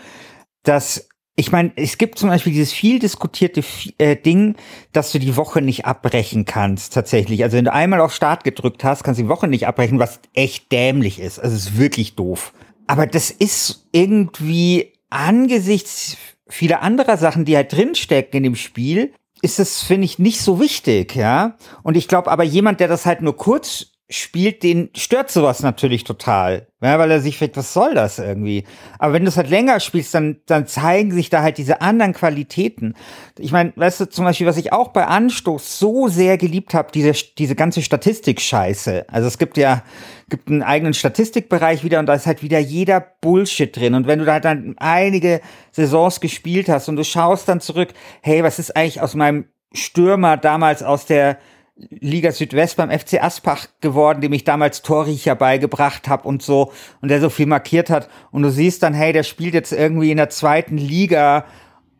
dass ich meine, es gibt zum Beispiel dieses viel diskutierte äh, Ding, dass du die Woche nicht abbrechen kannst, tatsächlich. Also wenn du einmal auf Start gedrückt hast, kannst du die Woche nicht abbrechen, was echt dämlich ist. Also es ist wirklich doof. Aber das ist irgendwie angesichts vieler anderer Sachen, die halt drinstecken in dem Spiel, ist es, finde ich, nicht so wichtig, ja. Und ich glaube aber jemand, der das halt nur kurz spielt, den stört sowas natürlich total. Ja, weil er sich fragt, was soll das irgendwie? Aber wenn du es halt länger spielst, dann, dann zeigen sich da halt diese anderen Qualitäten. Ich meine, weißt du, zum Beispiel, was ich auch bei Anstoß so sehr geliebt habe, diese, diese ganze Statistik-Scheiße. Also es gibt ja, gibt einen eigenen Statistikbereich wieder und da ist halt wieder jeder Bullshit drin. Und wenn du da dann einige Saisons gespielt hast und du schaust dann zurück, hey, was ist eigentlich aus meinem Stürmer damals aus der Liga Südwest beim FC Aspach geworden, dem ich damals Torriecher beigebracht habe und so und der so viel markiert hat und du siehst dann, hey, der spielt jetzt irgendwie in der zweiten Liga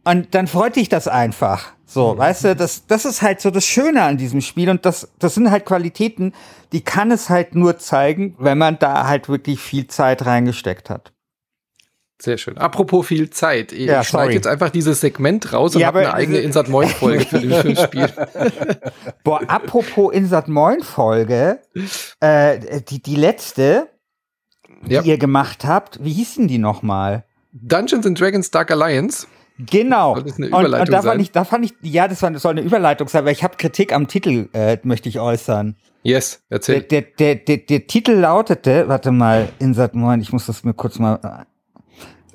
und dann freut dich das einfach. So, mhm. weißt du, das, das ist halt so das Schöne an diesem Spiel und das, das sind halt Qualitäten, die kann es halt nur zeigen, wenn man da halt wirklich viel Zeit reingesteckt hat. Sehr schön. Apropos viel Zeit. Ich ja, schneide jetzt einfach dieses Segment raus und ja, habe eine eigene Insert Moin Folge für das Spiel. Boah, apropos Insert Moin Folge, äh, die, die letzte, die ja. ihr gemacht habt, wie hießen die nochmal? Dungeons and Dragons Dark Alliance. Genau. Soll das eine Überleitung und, und da sein? fand ich, da fand ich, ja, das, war, das soll eine Überleitung sein, weil ich habe Kritik am Titel, äh, möchte ich äußern. Yes, erzähl. Der, der, der, der, der Titel lautete, warte mal, Insert Moin, ich muss das mir kurz mal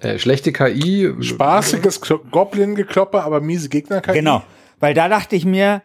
äh, schlechte KI. Spaßiges Goblin-Gekloppe, aber miese Gegner-KI. Genau. Weil da dachte ich mir,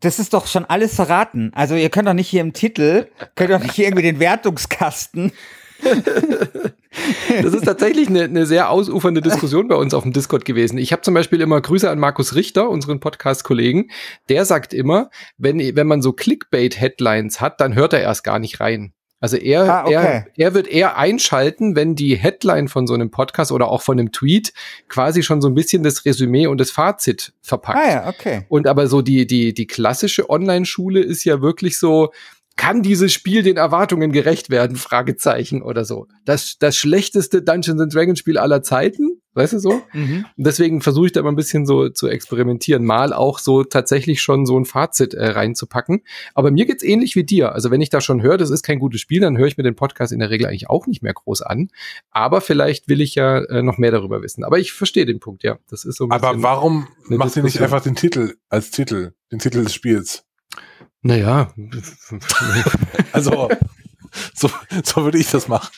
das ist doch schon alles verraten. Also ihr könnt doch nicht hier im Titel, könnt doch nicht hier irgendwie den Wertungskasten. das ist tatsächlich eine, eine sehr ausufernde Diskussion bei uns auf dem Discord gewesen. Ich habe zum Beispiel immer Grüße an Markus Richter, unseren Podcast-Kollegen. Der sagt immer, wenn, wenn man so Clickbait-Headlines hat, dann hört er erst gar nicht rein. Also er, ah, okay. er, er wird eher einschalten, wenn die Headline von so einem Podcast oder auch von einem Tweet quasi schon so ein bisschen das Resümee und das Fazit verpackt. Ah ja, okay. Und aber so die, die, die klassische Online-Schule ist ja wirklich so, kann dieses Spiel den Erwartungen gerecht werden? Fragezeichen oder so. Das, das schlechteste Dungeons and Dragons Spiel aller Zeiten? Weißt du so? Mhm. Und deswegen versuche ich da mal ein bisschen so zu experimentieren, mal auch so tatsächlich schon so ein Fazit äh, reinzupacken. Aber mir geht's ähnlich wie dir. Also wenn ich da schon höre, das ist kein gutes Spiel, dann höre ich mir den Podcast in der Regel eigentlich auch nicht mehr groß an. Aber vielleicht will ich ja äh, noch mehr darüber wissen. Aber ich verstehe den Punkt, ja. Das ist so ein Aber warum macht ihr nicht einfach den Titel als Titel, den Titel des Spiels? Naja. also, so, so würde ich das machen.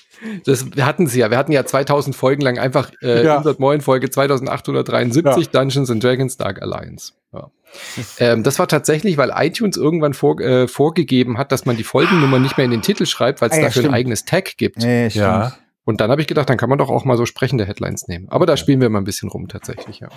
Das, wir hatten sie ja. Wir hatten ja 2000 Folgen lang einfach äh, ja. 109 Folge 2873 ja. Dungeons and Dragons Dark Alliance. Ja. Ähm, das war tatsächlich, weil iTunes irgendwann vor, äh, vorgegeben hat, dass man die Folgennummer nicht mehr in den Titel schreibt, weil es ah, ja, dafür stimmt. ein eigenes Tag gibt. Ja, ja. Und dann habe ich gedacht, dann kann man doch auch mal so sprechende Headlines nehmen. Aber da spielen wir mal ein bisschen rum tatsächlich, ja.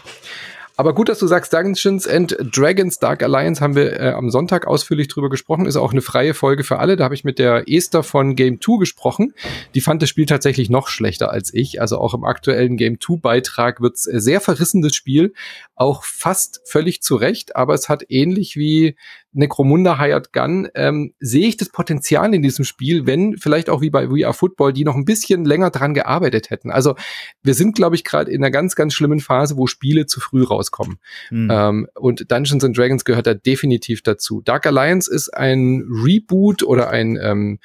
Aber gut, dass du sagst, Dungeons and Dragons Dark Alliance haben wir äh, am Sonntag ausführlich drüber gesprochen. Ist auch eine freie Folge für alle. Da habe ich mit der Esther von Game 2 gesprochen. Die fand das Spiel tatsächlich noch schlechter als ich. Also auch im aktuellen Game 2 Beitrag wird's sehr verrissenes Spiel. Auch fast völlig zu Recht, aber es hat ähnlich wie Necromunda Hired Gun, ähm, sehe ich das Potenzial in diesem Spiel, wenn vielleicht auch wie bei We Are Football, die noch ein bisschen länger dran gearbeitet hätten. Also wir sind, glaube ich, gerade in einer ganz, ganz schlimmen Phase, wo Spiele zu früh rauskommen. Mhm. Ähm, und Dungeons and Dragons gehört da definitiv dazu. Dark Alliance ist ein Reboot oder ein, ähm,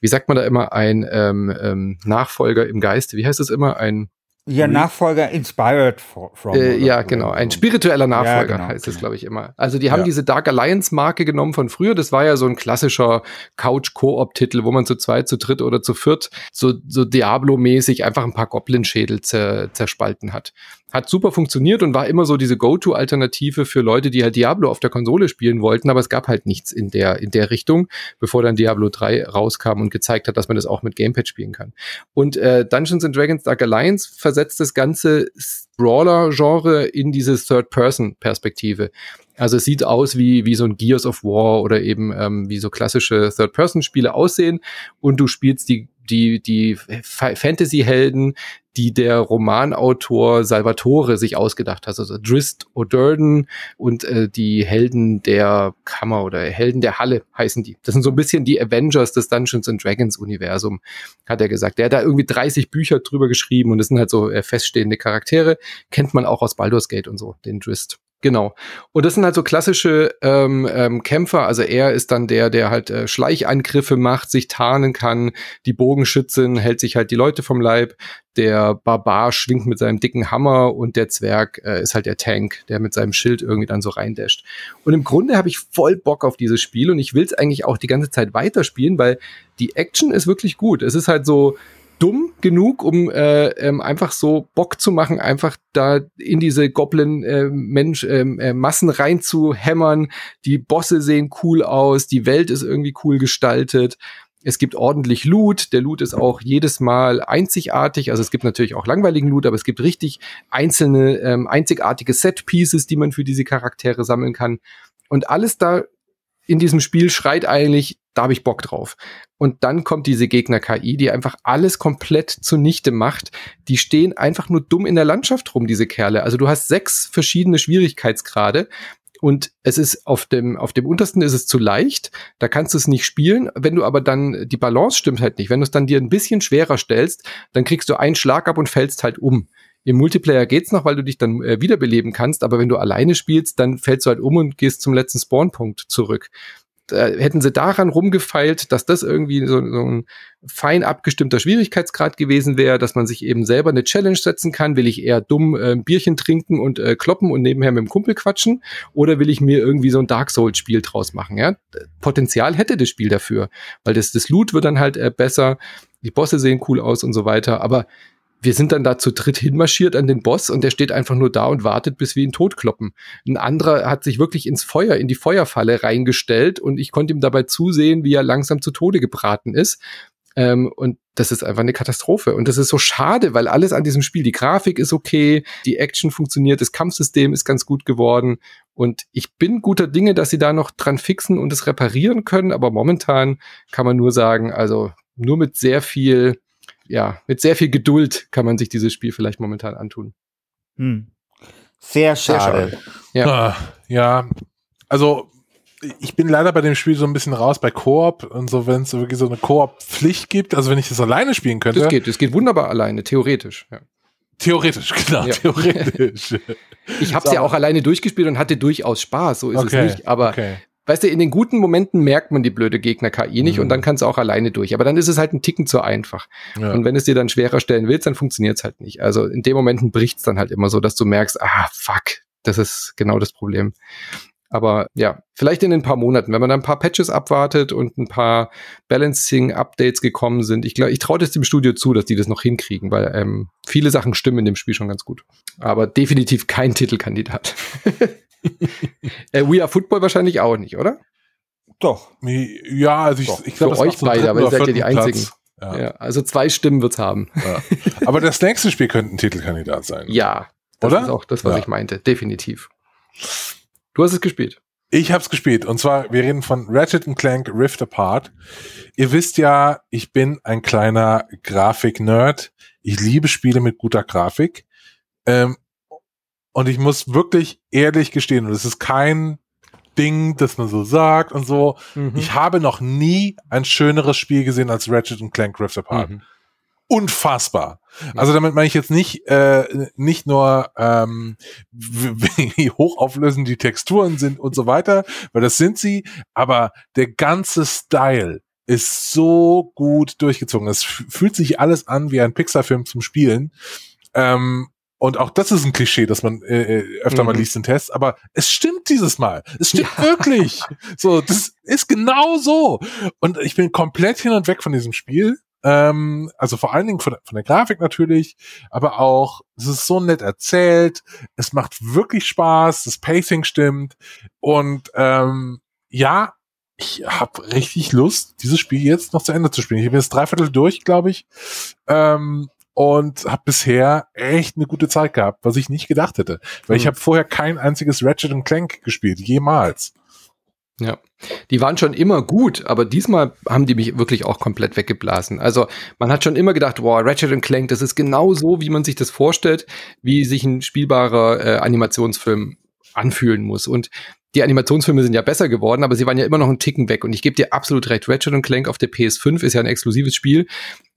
wie sagt man da immer, ein ähm, ähm, Nachfolger im Geiste. Wie heißt es immer? Ein ja, Nachfolger inspired from. Äh, ja, genau. Ein spiritueller Nachfolger ja, genau, heißt es, genau. glaube ich, immer. Also die haben ja. diese Dark Alliance Marke genommen von früher. Das war ja so ein klassischer Couch-Koop-Titel, wo man zu zweit, zu dritt oder zu viert so, so Diablo-mäßig einfach ein paar Goblin-Schädel zerspalten hat hat super funktioniert und war immer so diese Go-To-Alternative für Leute, die halt Diablo auf der Konsole spielen wollten, aber es gab halt nichts in der, in der Richtung, bevor dann Diablo 3 rauskam und gezeigt hat, dass man das auch mit Gamepad spielen kann. Und äh, Dungeons and Dragons Dark Alliance versetzt das ganze Brawler-Genre in diese Third-Person-Perspektive. Also es sieht aus wie, wie so ein Gears of War oder eben ähm, wie so klassische Third-Person-Spiele aussehen und du spielst die die, die Fantasy-Helden, die der Romanautor Salvatore sich ausgedacht hat. Also Drist O'Durden und äh, die Helden der Kammer oder Helden der Halle heißen die. Das sind so ein bisschen die Avengers des Dungeons and Dragons Universum, hat er gesagt. Der hat da irgendwie 30 Bücher drüber geschrieben und das sind halt so äh, feststehende Charaktere. Kennt man auch aus Baldur's Gate und so, den Drist. Genau. Und das sind halt so klassische ähm, ähm, Kämpfer. Also er ist dann der, der halt äh, Schleichangriffe macht, sich tarnen kann. Die Bogenschützin hält sich halt die Leute vom Leib. Der Barbar schwingt mit seinem dicken Hammer und der Zwerg äh, ist halt der Tank, der mit seinem Schild irgendwie dann so reindasht. Und im Grunde habe ich voll Bock auf dieses Spiel und ich will es eigentlich auch die ganze Zeit weiterspielen, weil die Action ist wirklich gut. Es ist halt so dumm genug, um äh, ähm, einfach so Bock zu machen, einfach da in diese Goblin-Mensch äh, ähm, äh, reinzuhämmern. Die Bosse sehen cool aus, die Welt ist irgendwie cool gestaltet. Es gibt ordentlich Loot. Der Loot ist auch jedes Mal einzigartig. Also es gibt natürlich auch langweiligen Loot, aber es gibt richtig einzelne, ähm, einzigartige Set-Pieces, die man für diese Charaktere sammeln kann. Und alles da in diesem Spiel schreit eigentlich, da habe ich Bock drauf. Und dann kommt diese Gegner-KI, die einfach alles komplett zunichte macht. Die stehen einfach nur dumm in der Landschaft rum, diese Kerle. Also du hast sechs verschiedene Schwierigkeitsgrade und es ist auf dem, auf dem untersten ist es zu leicht, da kannst du es nicht spielen. Wenn du aber dann, die Balance stimmt halt nicht. Wenn du es dann dir ein bisschen schwerer stellst, dann kriegst du einen Schlag ab und fällst halt um. Im Multiplayer geht's noch, weil du dich dann äh, wiederbeleben kannst, aber wenn du alleine spielst, dann fällst du halt um und gehst zum letzten Spawnpunkt zurück. Äh, hätten sie daran rumgefeilt, dass das irgendwie so, so ein fein abgestimmter Schwierigkeitsgrad gewesen wäre, dass man sich eben selber eine Challenge setzen kann. Will ich eher dumm äh, Bierchen trinken und äh, kloppen und nebenher mit dem Kumpel quatschen? Oder will ich mir irgendwie so ein Dark Souls-Spiel draus machen? Ja? Potenzial hätte das Spiel dafür, weil das, das Loot wird dann halt äh, besser, die Bosse sehen cool aus und so weiter. Aber wir sind dann da zu dritt hinmarschiert an den Boss und der steht einfach nur da und wartet, bis wir ihn totkloppen. Ein anderer hat sich wirklich ins Feuer, in die Feuerfalle reingestellt und ich konnte ihm dabei zusehen, wie er langsam zu Tode gebraten ist. Ähm, und das ist einfach eine Katastrophe. Und das ist so schade, weil alles an diesem Spiel, die Grafik ist okay, die Action funktioniert, das Kampfsystem ist ganz gut geworden. Und ich bin guter Dinge, dass sie da noch dran fixen und es reparieren können. Aber momentan kann man nur sagen, also nur mit sehr viel ja, mit sehr viel Geduld kann man sich dieses Spiel vielleicht momentan antun. Hm. Sehr schade. Sehr schade. Ja. Ah, ja, also ich bin leider bei dem Spiel so ein bisschen raus bei Koop und so, wenn es wirklich so eine Koop-Pflicht gibt, also wenn ich das alleine spielen könnte. Das geht, das geht wunderbar alleine, theoretisch, ja. Theoretisch, genau, ja. theoretisch. ich habe es so. ja auch alleine durchgespielt und hatte durchaus Spaß, so ist okay, es nicht. Aber okay weißt du, in den guten Momenten merkt man die blöde Gegner-KI nicht mhm. und dann kannst du auch alleine durch. Aber dann ist es halt ein Ticken zu einfach. Ja. Und wenn es dir dann schwerer stellen willst, dann funktioniert es halt nicht. Also in den Momenten bricht es dann halt immer so, dass du merkst, ah, fuck, das ist genau das Problem. Aber ja, vielleicht in ein paar Monaten, wenn man dann ein paar Patches abwartet und ein paar Balancing-Updates gekommen sind. Ich glaube, ich traue das dem Studio zu, dass die das noch hinkriegen, weil ähm, viele Sachen stimmen in dem Spiel schon ganz gut. Aber definitiv kein Titelkandidat. äh, We Are Football wahrscheinlich auch nicht, oder? Doch. Ja, also ich, ich glaube, euch beide, aber ihr seid ja die einzigen. Ja. ja. also zwei Stimmen wird's haben. Ja. Aber das nächste Spiel könnte ein Titelkandidat sein. Ja, das oder? ist auch das, was ich meinte. Definitiv. Du hast es gespielt. Ich habe es gespielt. Und zwar, wir reden von Ratchet Clank Rift Apart. Ihr wisst ja, ich bin ein kleiner Grafik-Nerd. Ich liebe Spiele mit guter Grafik. Ähm, und ich muss wirklich ehrlich gestehen, und es ist kein Ding, das man so sagt und so. Mhm. Ich habe noch nie ein schöneres Spiel gesehen als Ratchet Clank Rift Apart. Mhm. Unfassbar. Also damit meine ich jetzt nicht äh, nicht nur ähm, wie hochauflösend die Texturen sind und so weiter, weil das sind sie, aber der ganze Style ist so gut durchgezogen. Es fühlt sich alles an wie ein Pixar-Film zum Spielen. Ähm, und auch das ist ein Klischee, das man äh, äh öfter mhm. mal liest in Tests, aber es stimmt dieses Mal. Es stimmt ja. wirklich. So, das ist genau so. Und ich bin komplett hin und weg von diesem Spiel. Ähm, also vor allen Dingen von, von der Grafik natürlich, aber auch, es ist so nett erzählt, es macht wirklich Spaß, das Pacing stimmt und ähm, ja, ich habe richtig Lust, dieses Spiel jetzt noch zu Ende zu spielen. Ich bin jetzt dreiviertel durch, glaube ich. Ähm, und habe bisher echt eine gute Zeit gehabt, was ich nicht gedacht hätte, weil mhm. ich hm. habe vorher kein einziges Ratchet Clank gespielt, jemals. Ja, die waren schon immer gut, aber diesmal haben die mich wirklich auch komplett weggeblasen. Also man hat schon immer gedacht, wow, Ratchet Clank, das ist genau so, wie man sich das vorstellt, wie sich ein spielbarer äh, Animationsfilm anfühlen muss. Und die Animationsfilme sind ja besser geworden, aber sie waren ja immer noch einen Ticken weg. Und ich gebe dir absolut recht, Ratchet Clank auf der PS5 ist ja ein exklusives Spiel.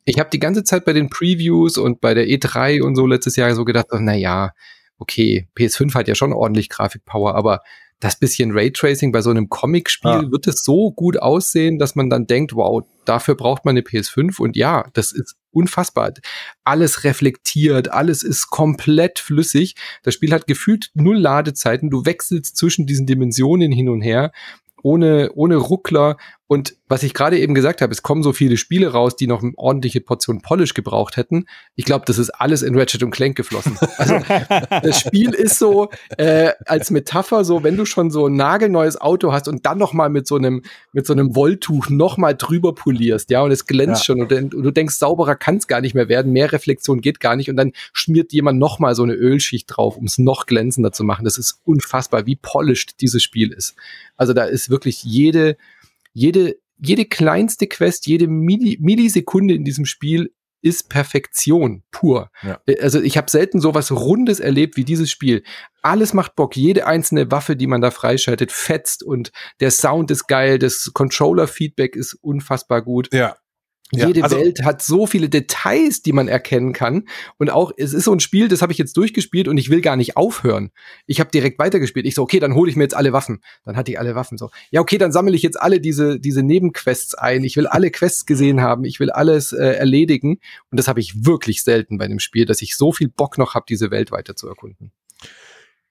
Ich habe die ganze Zeit bei den Previews und bei der E3 und so letztes Jahr so gedacht, na ja, okay, PS5 hat ja schon ordentlich Grafikpower, aber das bisschen Raytracing bei so einem Comic-Spiel ja. wird es so gut aussehen, dass man dann denkt, wow, dafür braucht man eine PS5 und ja, das ist unfassbar. Alles reflektiert, alles ist komplett flüssig. Das Spiel hat gefühlt null Ladezeiten. Du wechselst zwischen diesen Dimensionen hin und her ohne, ohne Ruckler. Und was ich gerade eben gesagt habe, es kommen so viele Spiele raus, die noch eine ordentliche Portion Polish gebraucht hätten. Ich glaube, das ist alles in Ratchet und Clank geflossen. Also das Spiel ist so äh, als Metapher so, wenn du schon so ein nagelneues Auto hast und dann noch mal mit so einem mit so einem Wolltuch noch mal drüber polierst, ja, und es glänzt ja. schon und, und, du denkst, sauberer kann es gar nicht mehr werden, mehr Reflexion geht gar nicht und dann schmiert jemand noch mal so eine Ölschicht drauf, um es noch glänzender zu machen. Das ist unfassbar, wie polished dieses Spiel ist. Also da ist wirklich jede jede, jede kleinste Quest, jede Milli Millisekunde in diesem Spiel ist Perfektion pur. Ja. Äh, also ich habe selten so was Rundes erlebt wie dieses Spiel. Alles macht Bock. Jede einzelne Waffe, die man da freischaltet, fetzt und der Sound ist geil. Das Controller-Feedback ist unfassbar gut. Ja. Jede ja, also, Welt hat so viele Details, die man erkennen kann. Und auch, es ist so ein Spiel, das habe ich jetzt durchgespielt und ich will gar nicht aufhören. Ich habe direkt weitergespielt. Ich so, okay, dann hole ich mir jetzt alle Waffen. Dann hatte ich alle Waffen so. Ja, okay, dann sammle ich jetzt alle diese, diese Nebenquests ein. Ich will alle Quests gesehen haben. Ich will alles äh, erledigen. Und das habe ich wirklich selten bei dem Spiel, dass ich so viel Bock noch habe, diese Welt weiter zu erkunden.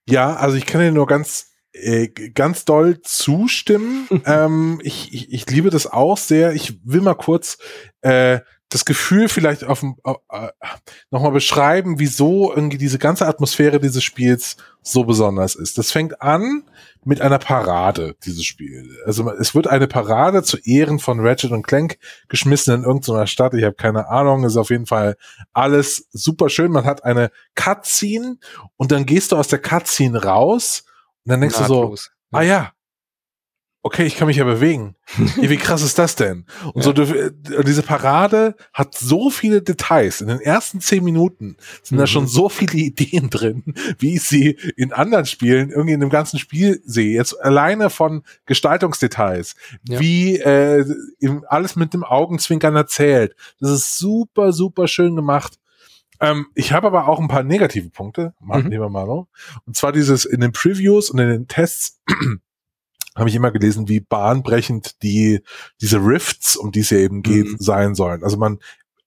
Ja, also ich kann dir nur ganz äh, ganz doll zustimmen. ähm, ich, ich, ich liebe das auch sehr. Ich will mal kurz äh, das Gefühl vielleicht auf, äh, nochmal beschreiben, wieso irgendwie diese ganze Atmosphäre dieses Spiels so besonders ist. Das fängt an mit einer Parade, dieses Spiel. Also es wird eine Parade zu Ehren von Ratchet und Clank geschmissen in irgendeiner Stadt. Ich habe keine Ahnung. Ist auf jeden Fall alles super schön. Man hat eine Cutscene und dann gehst du aus der Cutscene raus und dann denkst Nahtlos. du so, ah ja, okay, ich kann mich ja bewegen. Wie krass ist das denn? Und ja. so äh, diese Parade hat so viele Details. In den ersten zehn Minuten sind mhm. da schon so viele Ideen drin, wie ich sie in anderen Spielen irgendwie in dem ganzen Spiel sehe. Jetzt alleine von Gestaltungsdetails, ja. wie äh, alles mit dem Augenzwinkern erzählt. Das ist super, super schön gemacht. Ähm, ich habe aber auch ein paar negative Punkte, mhm. nehmen wir mal noch. Und zwar dieses in den Previews und in den Tests habe ich immer gelesen, wie bahnbrechend die diese Rifts, um die es ja eben geht, mhm. sein sollen. Also man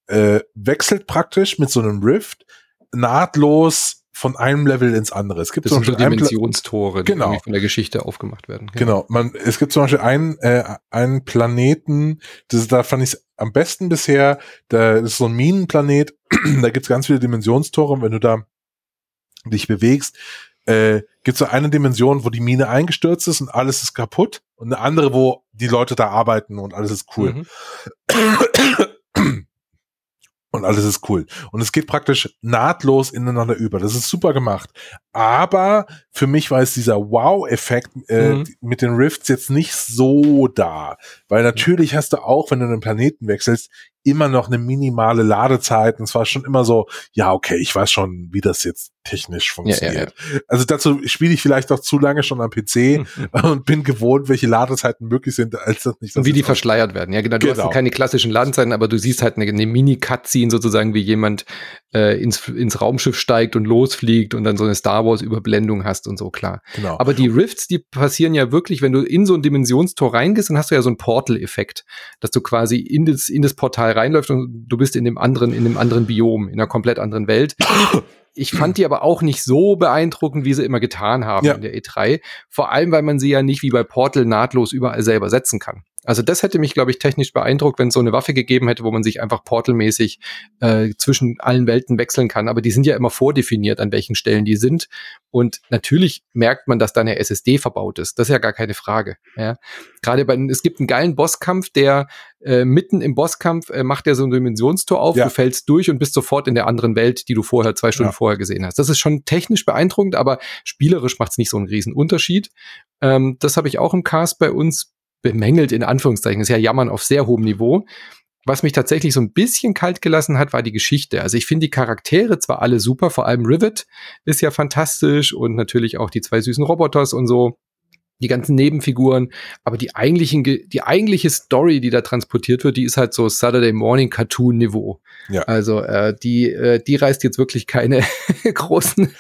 äh, wechselt praktisch mit so einem Rift nahtlos von einem Level ins andere. Es gibt das zum sind so Beispiel Dimensionstore, die Genau. von der Geschichte aufgemacht werden. Genau, man, es gibt zum Beispiel einen, äh, einen Planeten, das, da fand ich es am besten bisher, da ist so ein Minenplanet, da gibt's ganz viele Dimensionstore und wenn du da dich bewegst, äh, gibt's so eine Dimension, wo die Mine eingestürzt ist und alles ist kaputt und eine andere, wo die Leute da arbeiten und alles ist cool. Mhm. Und alles ist cool. Und es geht praktisch nahtlos ineinander über. Das ist super gemacht. Aber für mich war es dieser Wow-Effekt äh, Mhm. mit den Rifts jetzt nicht so da. Weil natürlich hast du auch, wenn du den Planeten wechselst, immer noch eine minimale Ladezeit. Und es war schon immer so, ja, okay, ich weiß schon, wie das jetzt technisch funktioniert. Also dazu spiele ich vielleicht auch zu lange schon am PC und bin gewohnt, welche Ladezeiten möglich sind, als das nicht Und wie die verschleiert werden. Ja, genau. Du Genau. hast keine klassischen Ladenzeiten, aber du siehst halt eine, eine Mini-Cutscene sozusagen, wie jemand äh, ins, ins Raumschiff steigt und losfliegt und dann so eine Star Wars-Überblendung hast und so, klar. Genau. Aber die Rifts, die passieren ja wirklich, wenn du in so ein Dimensionstor reingehst, dann hast du ja so einen Portal-Effekt, dass du quasi in das, in das Portal reinläufst und du bist in dem anderen, in dem anderen Biom, in einer komplett anderen Welt. Ich fand die aber auch nicht so beeindruckend, wie sie immer getan haben Ja. in der E3. Vor allem, weil man sie ja nicht wie bei Portal nahtlos überall selber setzen kann. Also das hätte mich, glaube ich, technisch beeindruckt, wenn es so eine Waffe gegeben hätte, wo man sich einfach portalmäßig äh, zwischen allen Welten wechseln kann. Aber die sind ja immer vordefiniert, an welchen Stellen die sind. Und natürlich merkt man, dass da eine SSD verbaut ist. Das ist ja gar keine Frage. Ja. Gerade bei, es gibt einen geilen Bosskampf, der äh, mitten im Bosskampf äh, macht der so ein Dimensionstor auf, Ja. du fällst durch und bist sofort in der anderen Welt, die du vorher zwei Stunden Ja. vorher gesehen hast. Das ist schon technisch beeindruckend, aber spielerisch macht es nicht so einen riesen Unterschied. Ähm, das habe ich auch im Cast bei uns bemängelt, in Anführungszeichen. Das ist ja Jammern auf sehr hohem Niveau. Was mich tatsächlich so ein bisschen kalt gelassen hat, war die Geschichte. Also ich finde die Charaktere zwar alle super, vor allem Rivet ist ja fantastisch und natürlich auch die zwei süßen Roboters und so die ganzen Nebenfiguren, aber die eigentlichen, Ge- die eigentliche Story, die da transportiert wird, die ist halt so Saturday Morning Cartoon Niveau. Ja. Also äh, die, äh, die reißt jetzt wirklich keine großen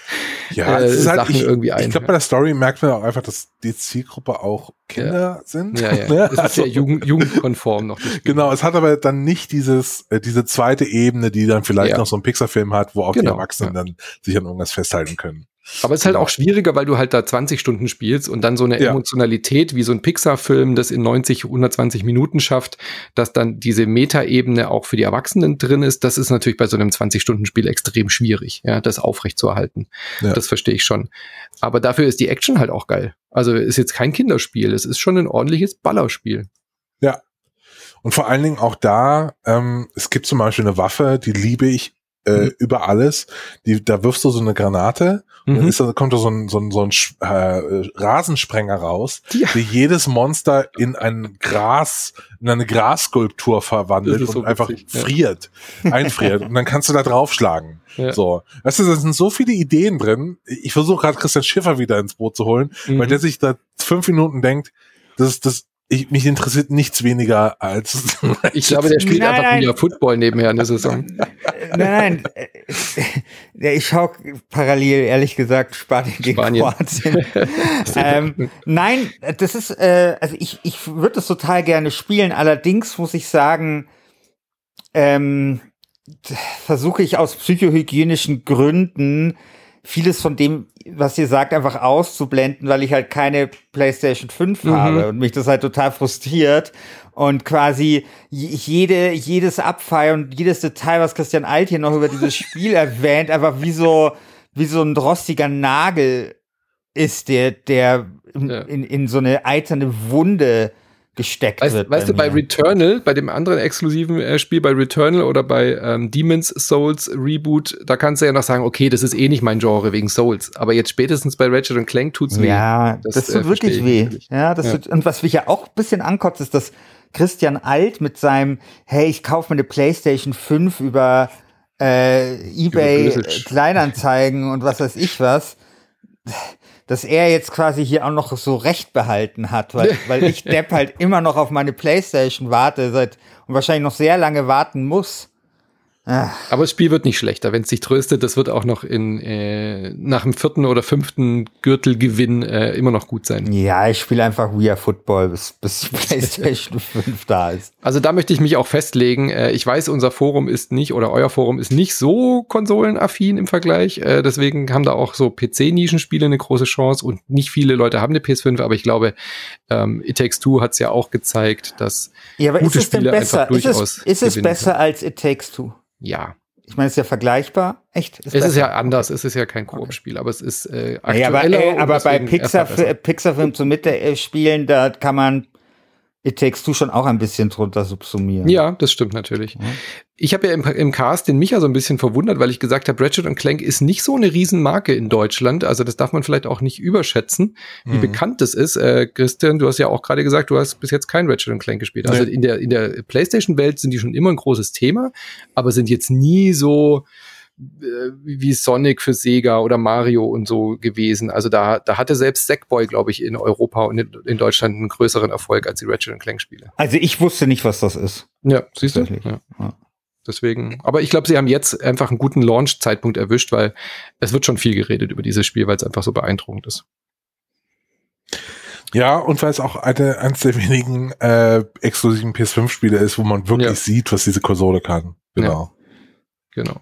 Ja, äh, es ist halt, Sachen ich, irgendwie ein. Ich glaube, bei der Story merkt man auch einfach, dass die Zielgruppe auch Kinder sind. ja, ja. Ne? Das ist Also, ja jugend, jugendkonform noch. Genau, es hat aber dann nicht dieses, äh, diese zweite Ebene, die dann vielleicht Ja. noch so ein Pixar-Film hat, wo auch die Genau, Erwachsenen ja. dann sich an irgendwas festhalten können. Aber es ist halt auch schwieriger, weil du halt da 20 Stunden spielst und dann so eine Ja. Emotionalität wie so ein Pixar-Film das in 90, 120 Minuten schafft, dass dann diese Metaebene auch für die Erwachsenen drin ist. Das ist natürlich bei so einem 20-Stunden-Spiel extrem schwierig, ja, das aufrechtzuerhalten. Ja. Das verstehe ich schon. Aber dafür ist die Action halt auch geil. Also ist jetzt kein Kinderspiel, es ist schon ein ordentliches Ballerspiel. Und vor allen Dingen auch da, ähm, es gibt zum Beispiel eine Waffe, die liebe ich äh, Mhm. über alles. Die, da wirfst du so eine Granate und dann Mhm. ist, da kommt da so ein, so ein, so ein äh, Rasensprenger raus, Ja. der jedes Monster in ein Gras, in eine Grasskulptur verwandelt so und einfach witzig, ja. friert, einfriert und dann kannst du da draufschlagen. Ja. So. Weißt du, da sind so viele Ideen drin. Ich versuche gerade Christian Schiffer wieder ins Boot zu holen, Mhm. weil der sich da fünf Minuten denkt, das ist das, ich, mich interessiert nichts weniger als. Ich glaube, der spielt Nein, einfach nein. wieder Football nebenher in der Saison. Äh, Nein, nein. äh, ja, ich schaue parallel, ehrlich gesagt, Spanien gegen Spanien. Kroatien. ähm, nein, das ist, äh, also ich, ich würde das total gerne spielen. Allerdings muss ich sagen, ähm, versuche ich aus psychohygienischen Gründen vieles von dem, was ihr sagt, einfach auszublenden, weil ich halt keine PlayStation 5 Mhm. habe und mich das halt total frustriert und quasi jede, jedes Abfeiern und jedes Detail, was Christian Alt hier noch über dieses Spiel erwähnt, einfach wie so, wie so ein rostiger Nagel ist, der, der in, Ja. in, in so eine eiternde Wunde gesteckt Weißt, wird. weißt du, bei. Returnal, bei dem anderen exklusiven äh, Spiel, bei Returnal oder bei ähm, Demon's Souls Reboot, da kannst du ja noch sagen, okay, das ist eh nicht mein Genre wegen Souls. Aber jetzt spätestens bei Ratchet Clank tut's weh. Ja, Das, das, äh, tut wirklich verstehe ich weh. natürlich. Ja, das Ja. Tut, und was mich ja auch ein bisschen ankotzt, ist, dass Christian Alt mit seinem, hey, ich kaufe mir eine PlayStation 5 über äh, eBay äh. Kleinanzeigen und was weiß ich was, dass er jetzt quasi hier auch noch so Recht behalten hat, weil, weil ich Depp halt immer noch auf meine PlayStation warte seit und wahrscheinlich noch sehr lange warten muss. Ach. Aber das Spiel wird nicht schlechter, wenn es sich tröstet. Das wird auch noch in äh, nach dem vierten oder fünften Gürtelgewinn äh, immer noch gut sein. Ja, ich spiele einfach We Are Football, bis, bis PlayStation 5 da ist. Also da möchte ich mich auch festlegen. Äh, ich weiß, unser Forum ist nicht oder euer Forum ist nicht so konsolenaffin im Vergleich. Äh, deswegen haben da auch so PC-Nischenspiele eine große Chance und nicht viele Leute haben eine PS5. Aber ich glaube, ähm, It Takes Two hat es ja auch gezeigt, dass ja, aber gute ist es Spiele denn besser? einfach durchaus ist es, ist es besser kann. als It Takes Two? Ja. Ich meine, es ist ja vergleichbar. Echt? Ist es ist ja anders. Es ist ja kein Koop-Spiel, okay. aber es ist äh, aktueller. Ja, aber, äh, aber bei Pixar, Pixar-Film zum Mitspielen, da kann man It Takes Two schon auch ein bisschen drunter subsumieren. Ja, das stimmt natürlich. Ja. Ich habe ja im, im, Cast den Micha so ein bisschen verwundert, weil ich gesagt habe, Ratchet Clank ist nicht so eine Riesenmarke in Deutschland. Also das darf man vielleicht auch nicht überschätzen, wie mhm. bekannt das ist. Äh, Christian, du hast ja auch gerade gesagt, du hast bis jetzt kein Ratchet Clank gespielt. Also nee. in der, in der PlayStation-Welt sind die schon immer ein großes Thema, aber sind jetzt nie so wie Sonic für Sega oder Mario und so gewesen. Also da, da hatte selbst Sackboy, glaube ich, in Europa und in, in, Deutschland einen größeren Erfolg als die Ratchet Clank Spiele. Also ich wusste nicht, was das ist. Ja, siehst du? Ja. ja. Deswegen, aber ich glaube, sie haben jetzt einfach einen guten Launch-Zeitpunkt erwischt, weil es wird schon viel geredet über dieses Spiel, weil es einfach so beeindruckend ist. Ja, und weil es auch eine, eines der wenigen äh, exklusiven PS5-Spiele ist, wo man wirklich ja. sieht, was diese Konsole kann. Genau. Ja. Genau.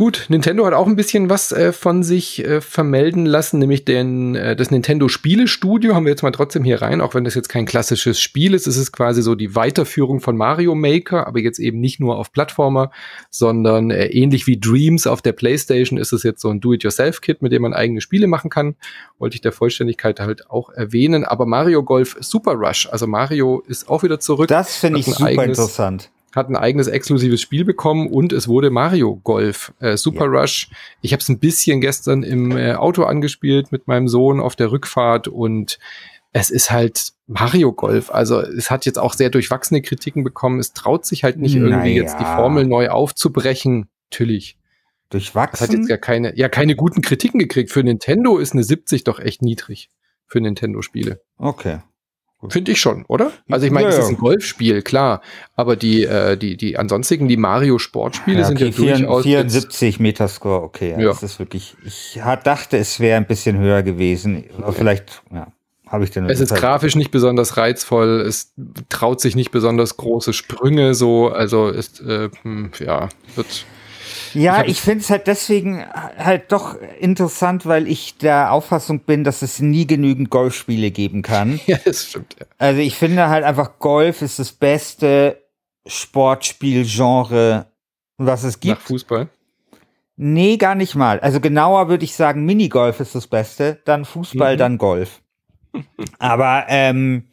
Gut, Nintendo hat auch ein bisschen was äh, von sich äh, vermelden lassen, nämlich den, äh, das Nintendo Spielestudio haben wir jetzt mal trotzdem hier rein, auch wenn das jetzt kein klassisches Spiel ist. Es ist quasi so die Weiterführung von Mario Maker, aber jetzt eben nicht nur auf Plattformer, sondern äh, ähnlich wie Dreams auf der PlayStation ist es jetzt so ein Do-it-yourself-Kit, mit dem man eigene Spiele machen kann. Wollte ich der Vollständigkeit halt auch erwähnen. Aber Mario Golf Super Rush, also Mario ist auch wieder zurück. Das finde ich super interessant hat ein eigenes exklusives Spiel bekommen und es wurde Mario Golf äh, Super ja. Rush. Ich habe es ein bisschen gestern im äh, Auto angespielt mit meinem Sohn auf der Rückfahrt und es ist halt Mario Golf. Also es hat jetzt auch sehr durchwachsene Kritiken bekommen. Es traut sich halt nicht irgendwie naja. jetzt die Formel neu aufzubrechen. Natürlich. Durchwachsen? Es hat jetzt ja keine, ja keine guten Kritiken gekriegt. Für Nintendo ist eine 70 doch echt niedrig. Für Nintendo-Spiele. Okay. Finde ich schon, oder? Also ich meine, ja, es ist ein Golfspiel, klar, aber die, äh, die, die ansonsten die Mario Sportspiele ja, okay, sind ja durchaus 74 Metascore, okay, ja, das ist wirklich. Ich dachte, es wäre ein bisschen höher gewesen, aber vielleicht, ja, habe ich denn. Es ist grafisch nicht besonders reizvoll, es traut sich nicht besonders große Sprünge, so, also ist, äh, hm, ja, wird ja, ich, ich finde es halt deswegen halt doch interessant, weil ich der Auffassung bin, dass es nie genügend Golfspiele geben kann. ja, das stimmt. Ja. Also ich finde halt einfach Golf ist das beste Sportspielgenre, was es gibt. Nach Fußball? Nee, gar nicht mal. Also genauer würde ich sagen, Minigolf ist das Beste, dann Fußball, mhm. dann Golf. Aber ähm,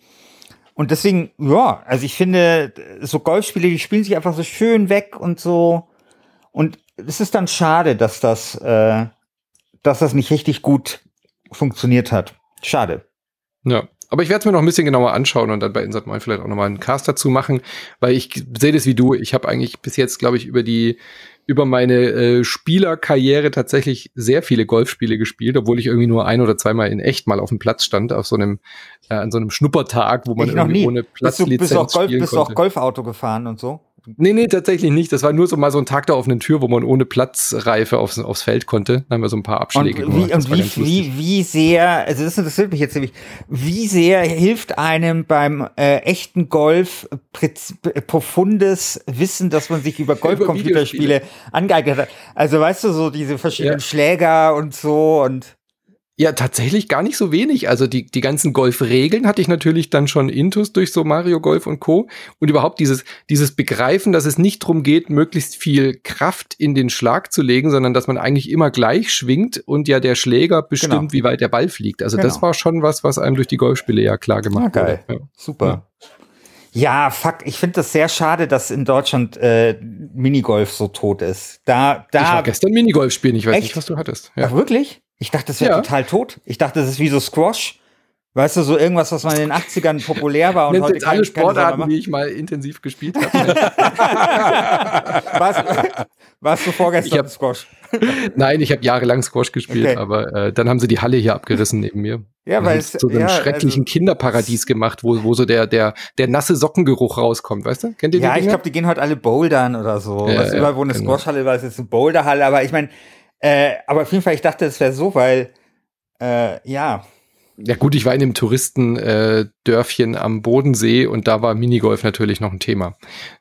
und deswegen, ja, also ich finde, so Golfspiele, die spielen sich einfach so schön weg und so. Und es ist dann schade, dass das, äh, dass das nicht richtig gut funktioniert hat. Schade. Ja. Aber ich werde es mir noch ein bisschen genauer anschauen und dann bei Insert Moin vielleicht auch nochmal einen Cast dazu machen, weil ich sehe das wie du. Ich habe eigentlich bis jetzt, glaube ich, über die über meine äh, Spielerkarriere tatsächlich sehr viele Golfspiele gespielt, obwohl ich irgendwie nur ein oder zweimal in echt mal auf dem Platz stand, auf so einem äh, an so einem Schnuppertag, wo man irgendwie ohne Platzlizenz bist du, bist auch Golf, bist du auch Golfauto gefahren und so? Nee, nee, tatsächlich nicht. Das war nur so mal so ein Tag der offenen Tür, wo man ohne Platzreife aufs, aufs Feld konnte. Dann haben wir so ein paar Abschläge und wie, Und wie, wie, wie sehr, also das interessiert mich jetzt nämlich, wie sehr hilft einem beim äh, echten Golf profundes Wissen, dass man sich über Golfcomputerspiele angeeignet hat? Also weißt du, so diese verschiedenen ja. Schläger und so und ja, tatsächlich gar nicht so wenig. Also die, die ganzen Golfregeln hatte ich natürlich dann schon intus durch so Mario Golf und Co. Und überhaupt dieses, dieses Begreifen, dass es nicht drum geht, möglichst viel Kraft in den Schlag zu legen, sondern dass man eigentlich immer gleich schwingt und ja der Schläger bestimmt, genau. wie weit der Ball fliegt. Also genau. das war schon was, was einem durch die Golfspiele ja klar gemacht ja, geil. wurde. Ja. Super. Ja. Ja, fuck, ich finde das sehr schade, dass in Deutschland äh, Minigolf so tot ist. Da, da. Ich war gestern Minigolf spielen, ich weiß echt? nicht, was du hattest. Ja. Ach, wirklich? Ich dachte, das wäre ja. total tot. Ich dachte, das ist wie so Squash. Weißt du, so irgendwas, was mal in den 80ern populär war und Nennt heute jetzt alle Sportarten, die ich mal intensiv gespielt habe. warst, warst du vorgestern Ich hab- Squash? Nein, ich habe jahrelang Squash gespielt, Okay. aber äh, dann haben sie die Halle hier abgerissen neben mir. Ja, weil es zu so einem ja, schrecklichen also, Kinderparadies gemacht, wo, wo so der, der, der nasse Sockengeruch rauskommt, weißt du? Kennt ihr Ja, ich glaube, die gehen heute alle bouldern oder so. Ja, weißt ja, überall, wo eine genau. Squashhalle war, ist jetzt eine Boulderhalle. Aber ich meine, äh, aber auf jeden Fall, ich dachte, es wäre so, weil, äh, ja, Ja gut, ich war in einem Touristendörfchen äh, am Bodensee und da war Minigolf natürlich noch ein Thema.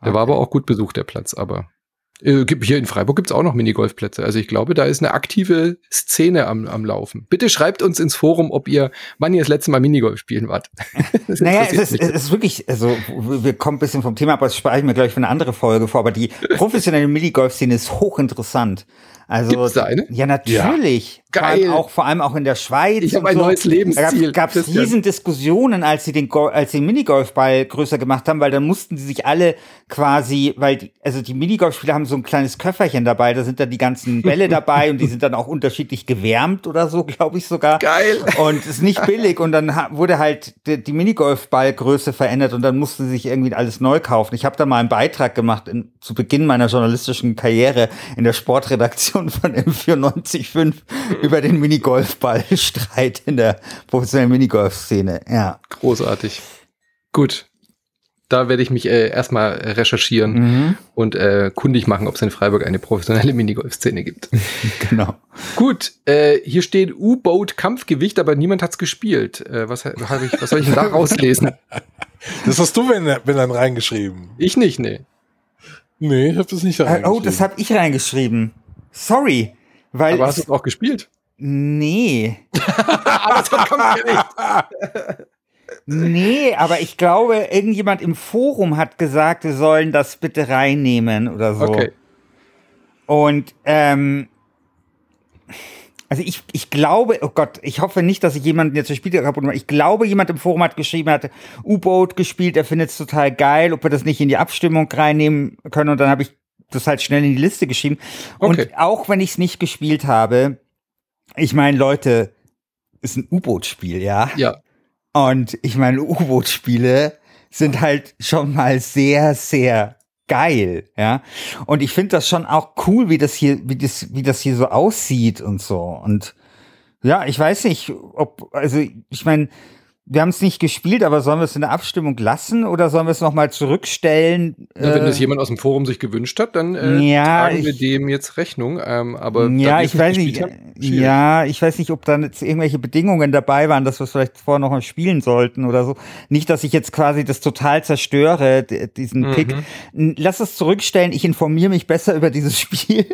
Der war Okay. aber auch gut besucht, der Platz, aber äh, gibt- hier in Freiburg gibt's auch noch Minigolfplätze. Also ich glaube, da ist eine aktive Szene am, am Laufen. Bitte schreibt uns ins Forum, ob ihr, wann ihr das letzte Mal Minigolf spielen wart. Naja, es ist, es ist wirklich, also wir kommen ein bisschen vom Thema ab, das spare ich mir, glaube ich, für eine andere Folge vor, aber die professionelle Minigolf-Szene ist hochinteressant. Also, Gibt's da eine? Ja, natürlich. Ja. Vor allem Geil. auch, vor allem auch in der Schweiz. Ich hab und ein neues Lebensziel, Da gab es riesen Diskussionen, als sie den, Go als sie den Minigolfball größer gemacht haben, weil dann mussten sie sich alle quasi, weil die, also die Minigolfspieler haben so ein kleines Köfferchen dabei, da sind dann die ganzen Bälle dabei und die sind dann auch unterschiedlich gewärmt oder so, glaube ich sogar. Geil. Und ist nicht billig und dann wurde halt die, die Minigolfballgröße verändert und dann mussten sie sich irgendwie alles neu kaufen. Ich habe da mal einen Beitrag gemacht in, zu Beginn meiner journalistischen Karriere in der Sportredaktion von M945 über den Minigolfballstreit in der professionellen Minigolf-Szene. Ja. Großartig. Gut. Da werde ich mich äh, erstmal recherchieren Mhm. und äh, kundig machen, ob es in Freiburg eine professionelle Minigolf-Szene gibt. Genau. Gut, äh, hier steht U-Boat Kampfgewicht, aber niemand hat's gespielt. Äh, was, hab ich, was soll ich denn da rauslesen? Das hast du, wenn, wenn dann reingeschrieben. Ich nicht, nee. Nee, ich hab das nicht da Äh, oh, reingeschrieben. das habe ich reingeschrieben. Sorry. Weil Aber hast du es, auch gespielt? nee. aber es hat Kampfgewicht. Nee, aber ich glaube, irgendjemand im Forum hat gesagt, wir sollen das bitte reinnehmen oder so. Okay. Und ähm, also ich, ich glaube, oh Gott, ich hoffe nicht, dass ich jemanden jetzt gespielt habe. Ich glaube, jemand im Forum hat geschrieben, er hatte U-Boat gespielt, er findet es total geil, ob wir das nicht in die Abstimmung reinnehmen können. Und dann habe ich das halt schnell in die Liste geschrieben. Okay. Und auch wenn ich es nicht gespielt habe, ich meine, Leute, ist ein U-Boot-Spiel, ja. Ja. Und ich meine, U-Boot-Spiele sind halt schon mal sehr, sehr geil, ja. Und ich finde das schon auch cool, wie das hier, wie das, wie das hier so aussieht und so. Und ja, ich weiß nicht, ob, also ich meine, wir haben es nicht gespielt, aber sollen wir es in der Abstimmung lassen oder sollen wir es nochmal zurückstellen? Na, wenn Äh, das jemand aus dem Forum sich gewünscht hat, dann äh, Ja, tragen wir ich- dem jetzt Rechnung. Ähm, aber ja, ich weiß nicht. haben, schwierig. Ja, ich weiß nicht, ob da jetzt irgendwelche Bedingungen dabei waren, dass wir es vielleicht vorher noch mal spielen sollten oder so. Nicht, dass ich jetzt quasi das total zerstöre, diesen Mhm. Pick. Lass es zurückstellen. Ich informiere mich besser über dieses Spiel.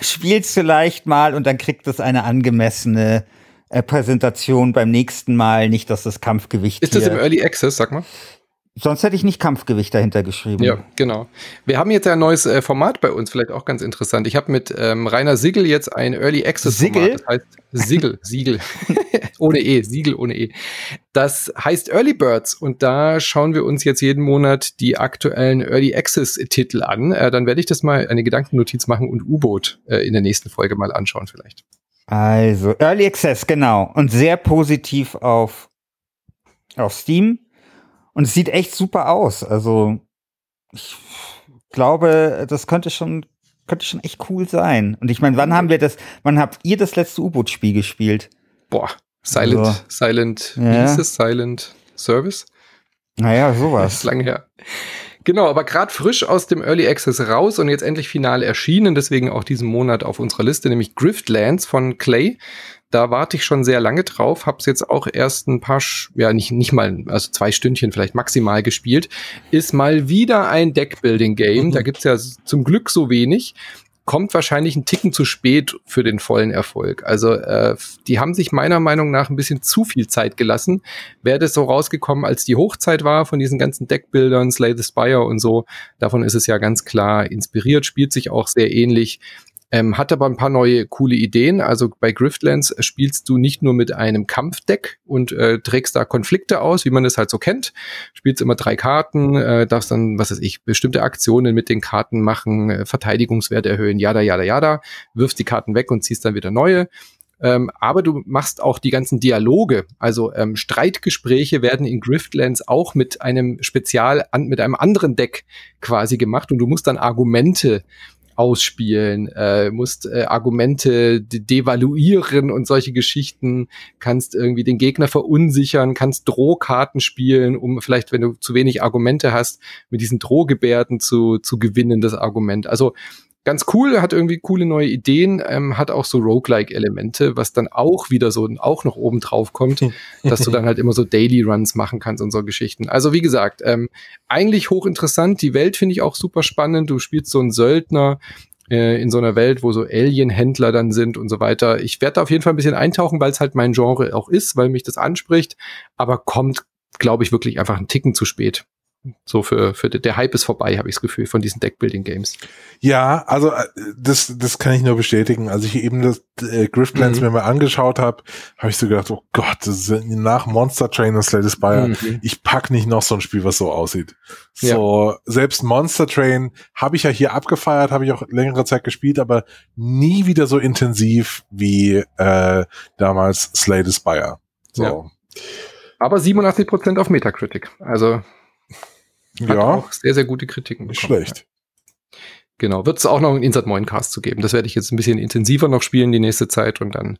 Spiel's vielleicht mal und dann kriegt es eine angemessene äh, Präsentation beim nächsten Mal. Nicht, dass das Kampfgewicht Ist das im. Early Access, sag mal? Sonst hätte ich nicht Kampfgewicht dahinter geschrieben. Ja, genau. Wir haben jetzt ein neues äh, Format bei uns, vielleicht auch ganz interessant. Ich habe mit ähm, Rainer Sigel jetzt ein Early Access Sigel? Format. Das heißt Sigel, Siegel. ohne E, Siegel ohne E. Das heißt Early Birds und da schauen wir uns jetzt jeden Monat die aktuellen Early Access Titel an. Äh, dann werde ich das mal eine Gedankennotiz machen und U-Boot äh, in der nächsten Folge mal anschauen vielleicht. Also, Early Access, genau. Und sehr positiv auf, auf Steam. Und es sieht echt super aus. Also, ich glaube, das könnte schon, könnte schon echt cool sein. Und ich meine, wann haben wir das, wann habt ihr das letzte U-Boot-Spiel gespielt? Boah, Silent, Also, Silent, wie ja. hieß es? Silent Service? Naja, Das ist sowas. lange her. Genau, aber gerade frisch aus dem Early Access raus und jetzt endlich final erschienen, deswegen auch diesen Monat auf unserer Liste, nämlich Griftlands von Clay. Da warte ich schon sehr lange drauf, hab's jetzt auch erst ein paar, ja nicht, nicht mal, also zwei Stündchen vielleicht maximal gespielt. Ist mal wieder ein Deckbuilding-Game, da gibt's ja zum Glück so wenig. Kommt wahrscheinlich ein Ticken zu spät für den vollen Erfolg. Also äh, die haben sich meiner Meinung nach ein bisschen zu viel Zeit gelassen wäre das so rausgekommen, als die Hochzeit war von diesen ganzen Deckbildern, Slay the Spire und so. Davon ist es ja ganz klar inspiriert, spielt sich auch sehr ähnlich. Ähm, hat aber ein paar neue coole Ideen. Also bei Griftlands spielst du nicht nur mit einem Kampfdeck und äh, trägst da Konflikte aus, wie man das halt so kennt. Spielst immer drei Karten, äh, darfst dann, was weiß ich, bestimmte Aktionen mit den Karten machen, äh, Verteidigungswert erhöhen, jada, jada, jada, wirfst die Karten weg und ziehst dann wieder neue Ähm, aber du machst auch die ganzen Dialoge. Also ähm, Streitgespräche werden in Griftlands auch mit einem Spezial, an, mit einem anderen Deck quasi gemacht und du musst dann Argumente ausspielen, äh, musst äh, Argumente de devaluieren und solche Geschichten, kannst irgendwie den Gegner verunsichern, kannst Drohkarten spielen, um vielleicht, wenn du zu wenig Argumente hast, mit diesen Drohgebärden zu, zu gewinnen, das Argument. Also ganz cool, hat irgendwie coole neue Ideen, ähm, hat auch so Roguelike-Elemente, was dann auch wieder so auch noch oben drauf kommt, dass du dann halt immer so Daily Runs machen kannst und so Geschichten. Also wie gesagt, ähm, eigentlich hochinteressant. Die Welt finde ich auch super spannend. Du spielst so einen Söldner äh, in so einer Welt, wo so Alien-Händler dann sind und so weiter. Ich werde da auf jeden Fall ein bisschen eintauchen, weil es halt mein Genre auch ist, weil mich das anspricht, aber kommt, glaube ich, wirklich einfach einen Ticken zu spät. So für, für der Hype ist vorbei, habe ich das Gefühl, von diesen Deckbuilding-Games. Ja, also äh, das, das kann ich nur bestätigen. Als ich eben das äh, Griftlands mhm. mir mal angeschaut habe, habe ich so gedacht, oh Gott, das ist nach Monster Train und Slay Spire, mhm. ich pack nicht noch so ein Spiel, was so aussieht. So, ja. selbst Monster Train habe ich ja hier abgefeiert, habe ich auch längere Zeit gespielt, aber nie wieder so intensiv wie äh, damals Slay the Spire. So. Ja. Aber 87% auf Metacritic. Also hat ja. auch sehr, sehr gute Kritiken bekommen. Schlecht. Genau, wird es auch noch einen Insert Moin Cast zu geben. Das werde ich jetzt ein bisschen intensiver noch spielen die nächste Zeit und dann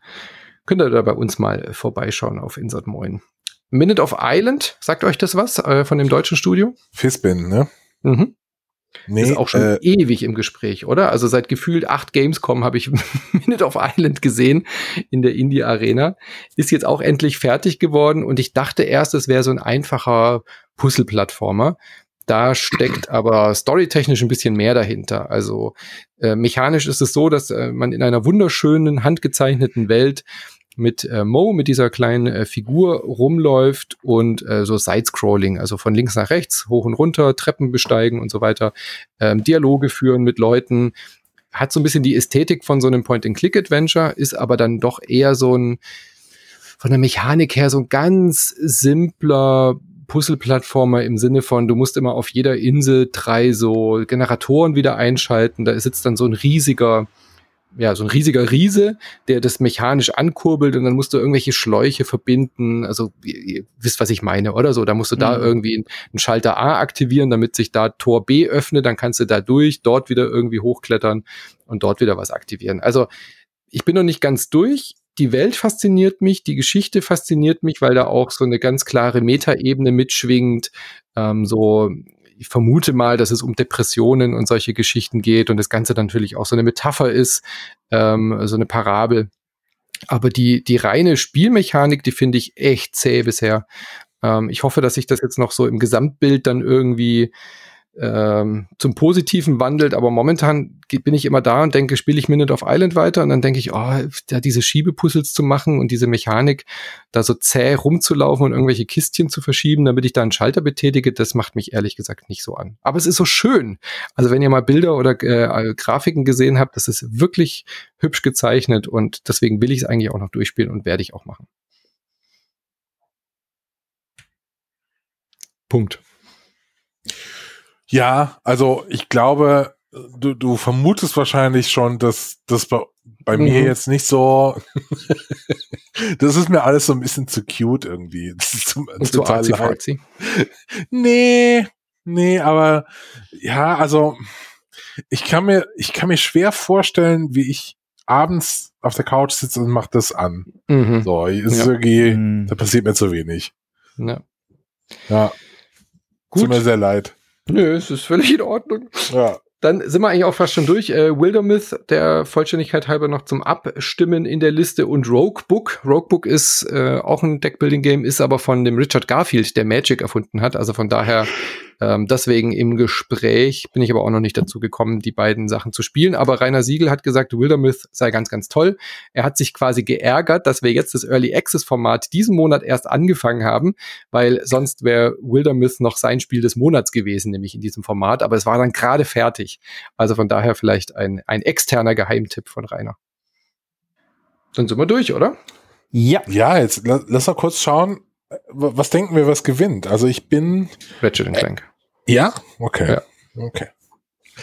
könnt ihr da bei uns mal vorbeischauen auf Insert Moin. Minute of Island, sagt euch das was äh, von dem deutschen Studio? Fispin, ne? Mhm. Nee, ist auch schon äh, ewig im Gespräch, oder? Also seit gefühlt acht Gamescom habe ich Minute of Island gesehen in der Indie Arena. Ist jetzt auch endlich fertig geworden und ich dachte erst, es wäre so ein einfacher Puzzle-Plattformer. Da steckt aber storytechnisch ein bisschen mehr dahinter. Also äh, mechanisch ist es so, dass äh, man in einer wunderschönen, handgezeichneten Welt mit äh, Mo, mit dieser kleinen äh, Figur rumläuft und äh, so Sidescrolling, also von links nach rechts, hoch und runter, Treppen besteigen und so weiter, ähm, Dialoge führen mit Leuten, hat so ein bisschen die Ästhetik von so einem Point-and-Click-Adventure, ist aber dann doch eher so ein, von der Mechanik her so ein ganz simpler Puzzle-Plattformer im Sinne von, du musst immer auf jeder Insel drei so Generatoren wieder einschalten. Da sitzt dann so ein riesiger, ja, so ein riesiger Riese, der das mechanisch ankurbelt und dann musst du irgendwelche Schläuche verbinden. Also, ihr, wisst, was ich meine, oder so. Da musst du mhm. da irgendwie einen Schalter A aktivieren, damit sich da Tor B öffnet. Dann kannst du da durch, dort wieder irgendwie hochklettern und dort wieder was aktivieren. Also, ich bin noch nicht ganz durch die Welt fasziniert mich, die Geschichte fasziniert mich, weil da auch so eine ganz klare Metaebene mitschwingt. Ähm, so, ich vermute mal, dass es um Depressionen und solche Geschichten geht und das Ganze dann natürlich auch so eine Metapher ist, ähm, so eine Parabel. Aber die, die reine Spielmechanik, die finde ich echt zäh bisher. Ähm, ich hoffe, dass sich das jetzt noch so im Gesamtbild dann irgendwie ähm, zum Positiven wandelt, aber momentan bin ich immer da und denke, spiele ich Minute of Island weiter und dann denke ich, oh, da diese Schiebepuzzles zu machen und diese Mechanik, da so zäh rumzulaufen und irgendwelche Kistchen zu verschieben, damit ich da einen Schalter betätige, das macht mich ehrlich gesagt nicht so an. Aber es ist so schön. Also wenn ihr mal Bilder oder äh, Grafiken gesehen habt, das ist wirklich hübsch gezeichnet und deswegen will ich es eigentlich auch noch durchspielen und werde ich auch machen. Punkt. Ja, also ich glaube, du, du vermutest wahrscheinlich schon, dass das bei, bei mhm. mir jetzt nicht so. das ist mir alles so ein bisschen zu cute irgendwie. Das ist zum, so arzi Nee, nee, aber ja, also ich kann mir, ich kann mir schwer vorstellen, wie ich abends auf der Couch sitze und mach das an. Mhm. So, ist ja. irgendwie, mhm. da passiert mir zu wenig. Ja. ja. Gut. Tut mir sehr leid. Nö, es ist völlig in Ordnung. Ja. Dann sind wir eigentlich auch fast schon durch. Äh, Wildermyth, der Vollständigkeit halber noch zum Abstimmen in der Liste und Roguebook. Roguebook ist äh, auch ein Deckbuilding-Game, ist aber von dem Richard Garfield, der Magic erfunden hat. Also von daher ähm, deswegen im Gespräch bin ich aber auch noch nicht dazu gekommen, die beiden Sachen zu spielen. Aber Rainer Siegel hat gesagt, Wildermyth sei ganz, ganz toll. Er hat sich quasi geärgert, dass wir jetzt das Early Access Format diesen Monat erst angefangen haben, weil sonst wäre Wildermyth noch sein Spiel des Monats gewesen, nämlich in diesem Format. Aber es war dann gerade fertig. Also von daher vielleicht ein, ein externer Geheimtipp von Rainer. Dann sind wir durch, oder? Ja. Ja, jetzt lass mal kurz schauen, was denken wir, was gewinnt? Also ich bin. Ratchet Clank. Ja? Okay. Ja. Okay.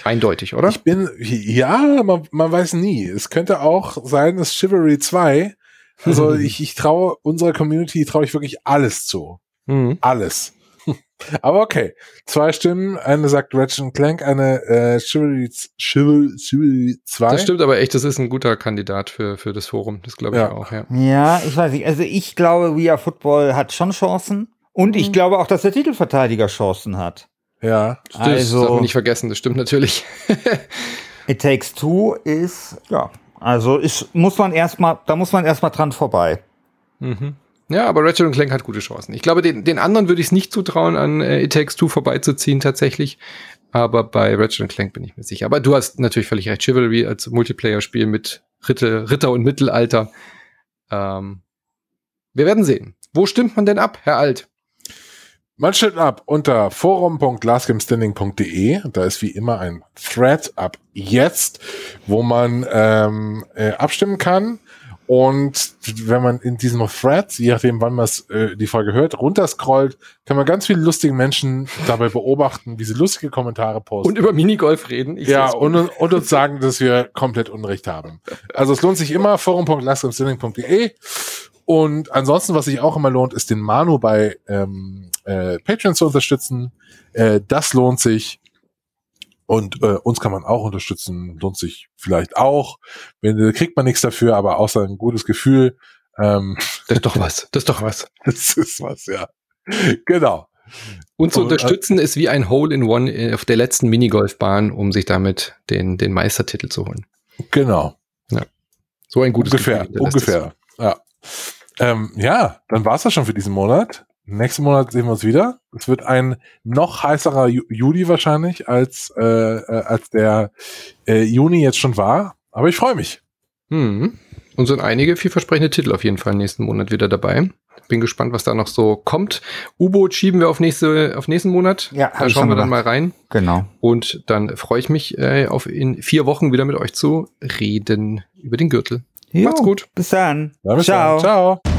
Eindeutig, oder? Ich bin, ja, man, man weiß nie. Es könnte auch sein, dass Chivalry 2 Also ich, ich traue unserer Community traue ich wirklich alles zu. Mhm. Alles. Aber okay. Zwei Stimmen. Eine sagt Ratchet Clank, eine äh, Chivalry, Chivalry, Chivalry 2. Das stimmt aber echt, das ist ein guter Kandidat für, für das Forum. Das glaube ich Ja. auch, ja. Ja, ich weiß nicht. Also ich glaube, We Are Football hat schon Chancen. Und ich glaube auch, dass der Titelverteidiger Chancen hat. Ja. Das Also- darf man nicht vergessen, das stimmt natürlich. It Takes Two ist, ja, also ist, muss man erstmal, da muss man erstmal dran vorbei. Mhm. Ja, aber Ratchet und Clank hat gute Chancen. Ich glaube, den, den anderen würde ich es nicht zutrauen, an äh, It Takes Two vorbeizuziehen tatsächlich. Aber bei Ratchet und Clank bin ich mir sicher. Aber du hast natürlich völlig recht. Chivalry als Multiplayer-Spiel mit Ritter, Ritter und Mittelalter. Ähm, wir werden sehen. Wo stimmt man denn ab, Herr Alt? Man stimmt ab unter forum.lastgamestanding.de. Da ist wie immer ein Thread ab jetzt, wo man ähm, äh, abstimmen kann. Und wenn man in diesem Thread, je nachdem, wann man äh, die Folge hört, runterscrollt, kann man ganz viele lustige Menschen dabei beobachten, wie sie lustige Kommentare posten. Und über Minigolf reden. Ich ja, und, und uns sagen, dass wir komplett Unrecht haben. Also es lohnt sich immer, forum.lastgamestanding.de. Und ansonsten, was sich auch immer lohnt, ist den Manu bei ähm, äh, Patreon zu unterstützen. Äh, das lohnt sich. Und äh, uns kann man auch unterstützen, lohnt sich vielleicht auch. Wenn, da kriegt man nichts dafür, aber außer ein gutes Gefühl. Ähm, das ist doch was. Das ist doch was. das ist was, ja. Genau. Und zu äh, unterstützen ist wie ein Hole in One äh, auf der letzten Minigolfbahn, um sich damit den, den Meistertitel zu holen. Genau. So ein gutes ungefähr, Gefühl ungefähr. Ja. Ähm, ja, dann war's das schon für diesen Monat. Nächsten Monat sehen wir uns wieder. Es wird ein noch heißerer Ju Juli wahrscheinlich, als, äh, äh, als der äh, Juni jetzt schon war. Aber ich freue mich. Hm. Und sind einige vielversprechende Titel auf jeden Fall nächsten Monat wieder dabei. Bin gespannt, was da noch so kommt. U-Boot schieben wir auf, nächste, auf nächsten Monat. Ja, da schauen wir dann mal rein. Genau. Und dann freue ich mich, äh, auf in vier Wochen wieder mit euch zu reden über den Gürtel. Jo, Macht's gut. Bis dann. Ja, bis Ciao. Dann. Ciao.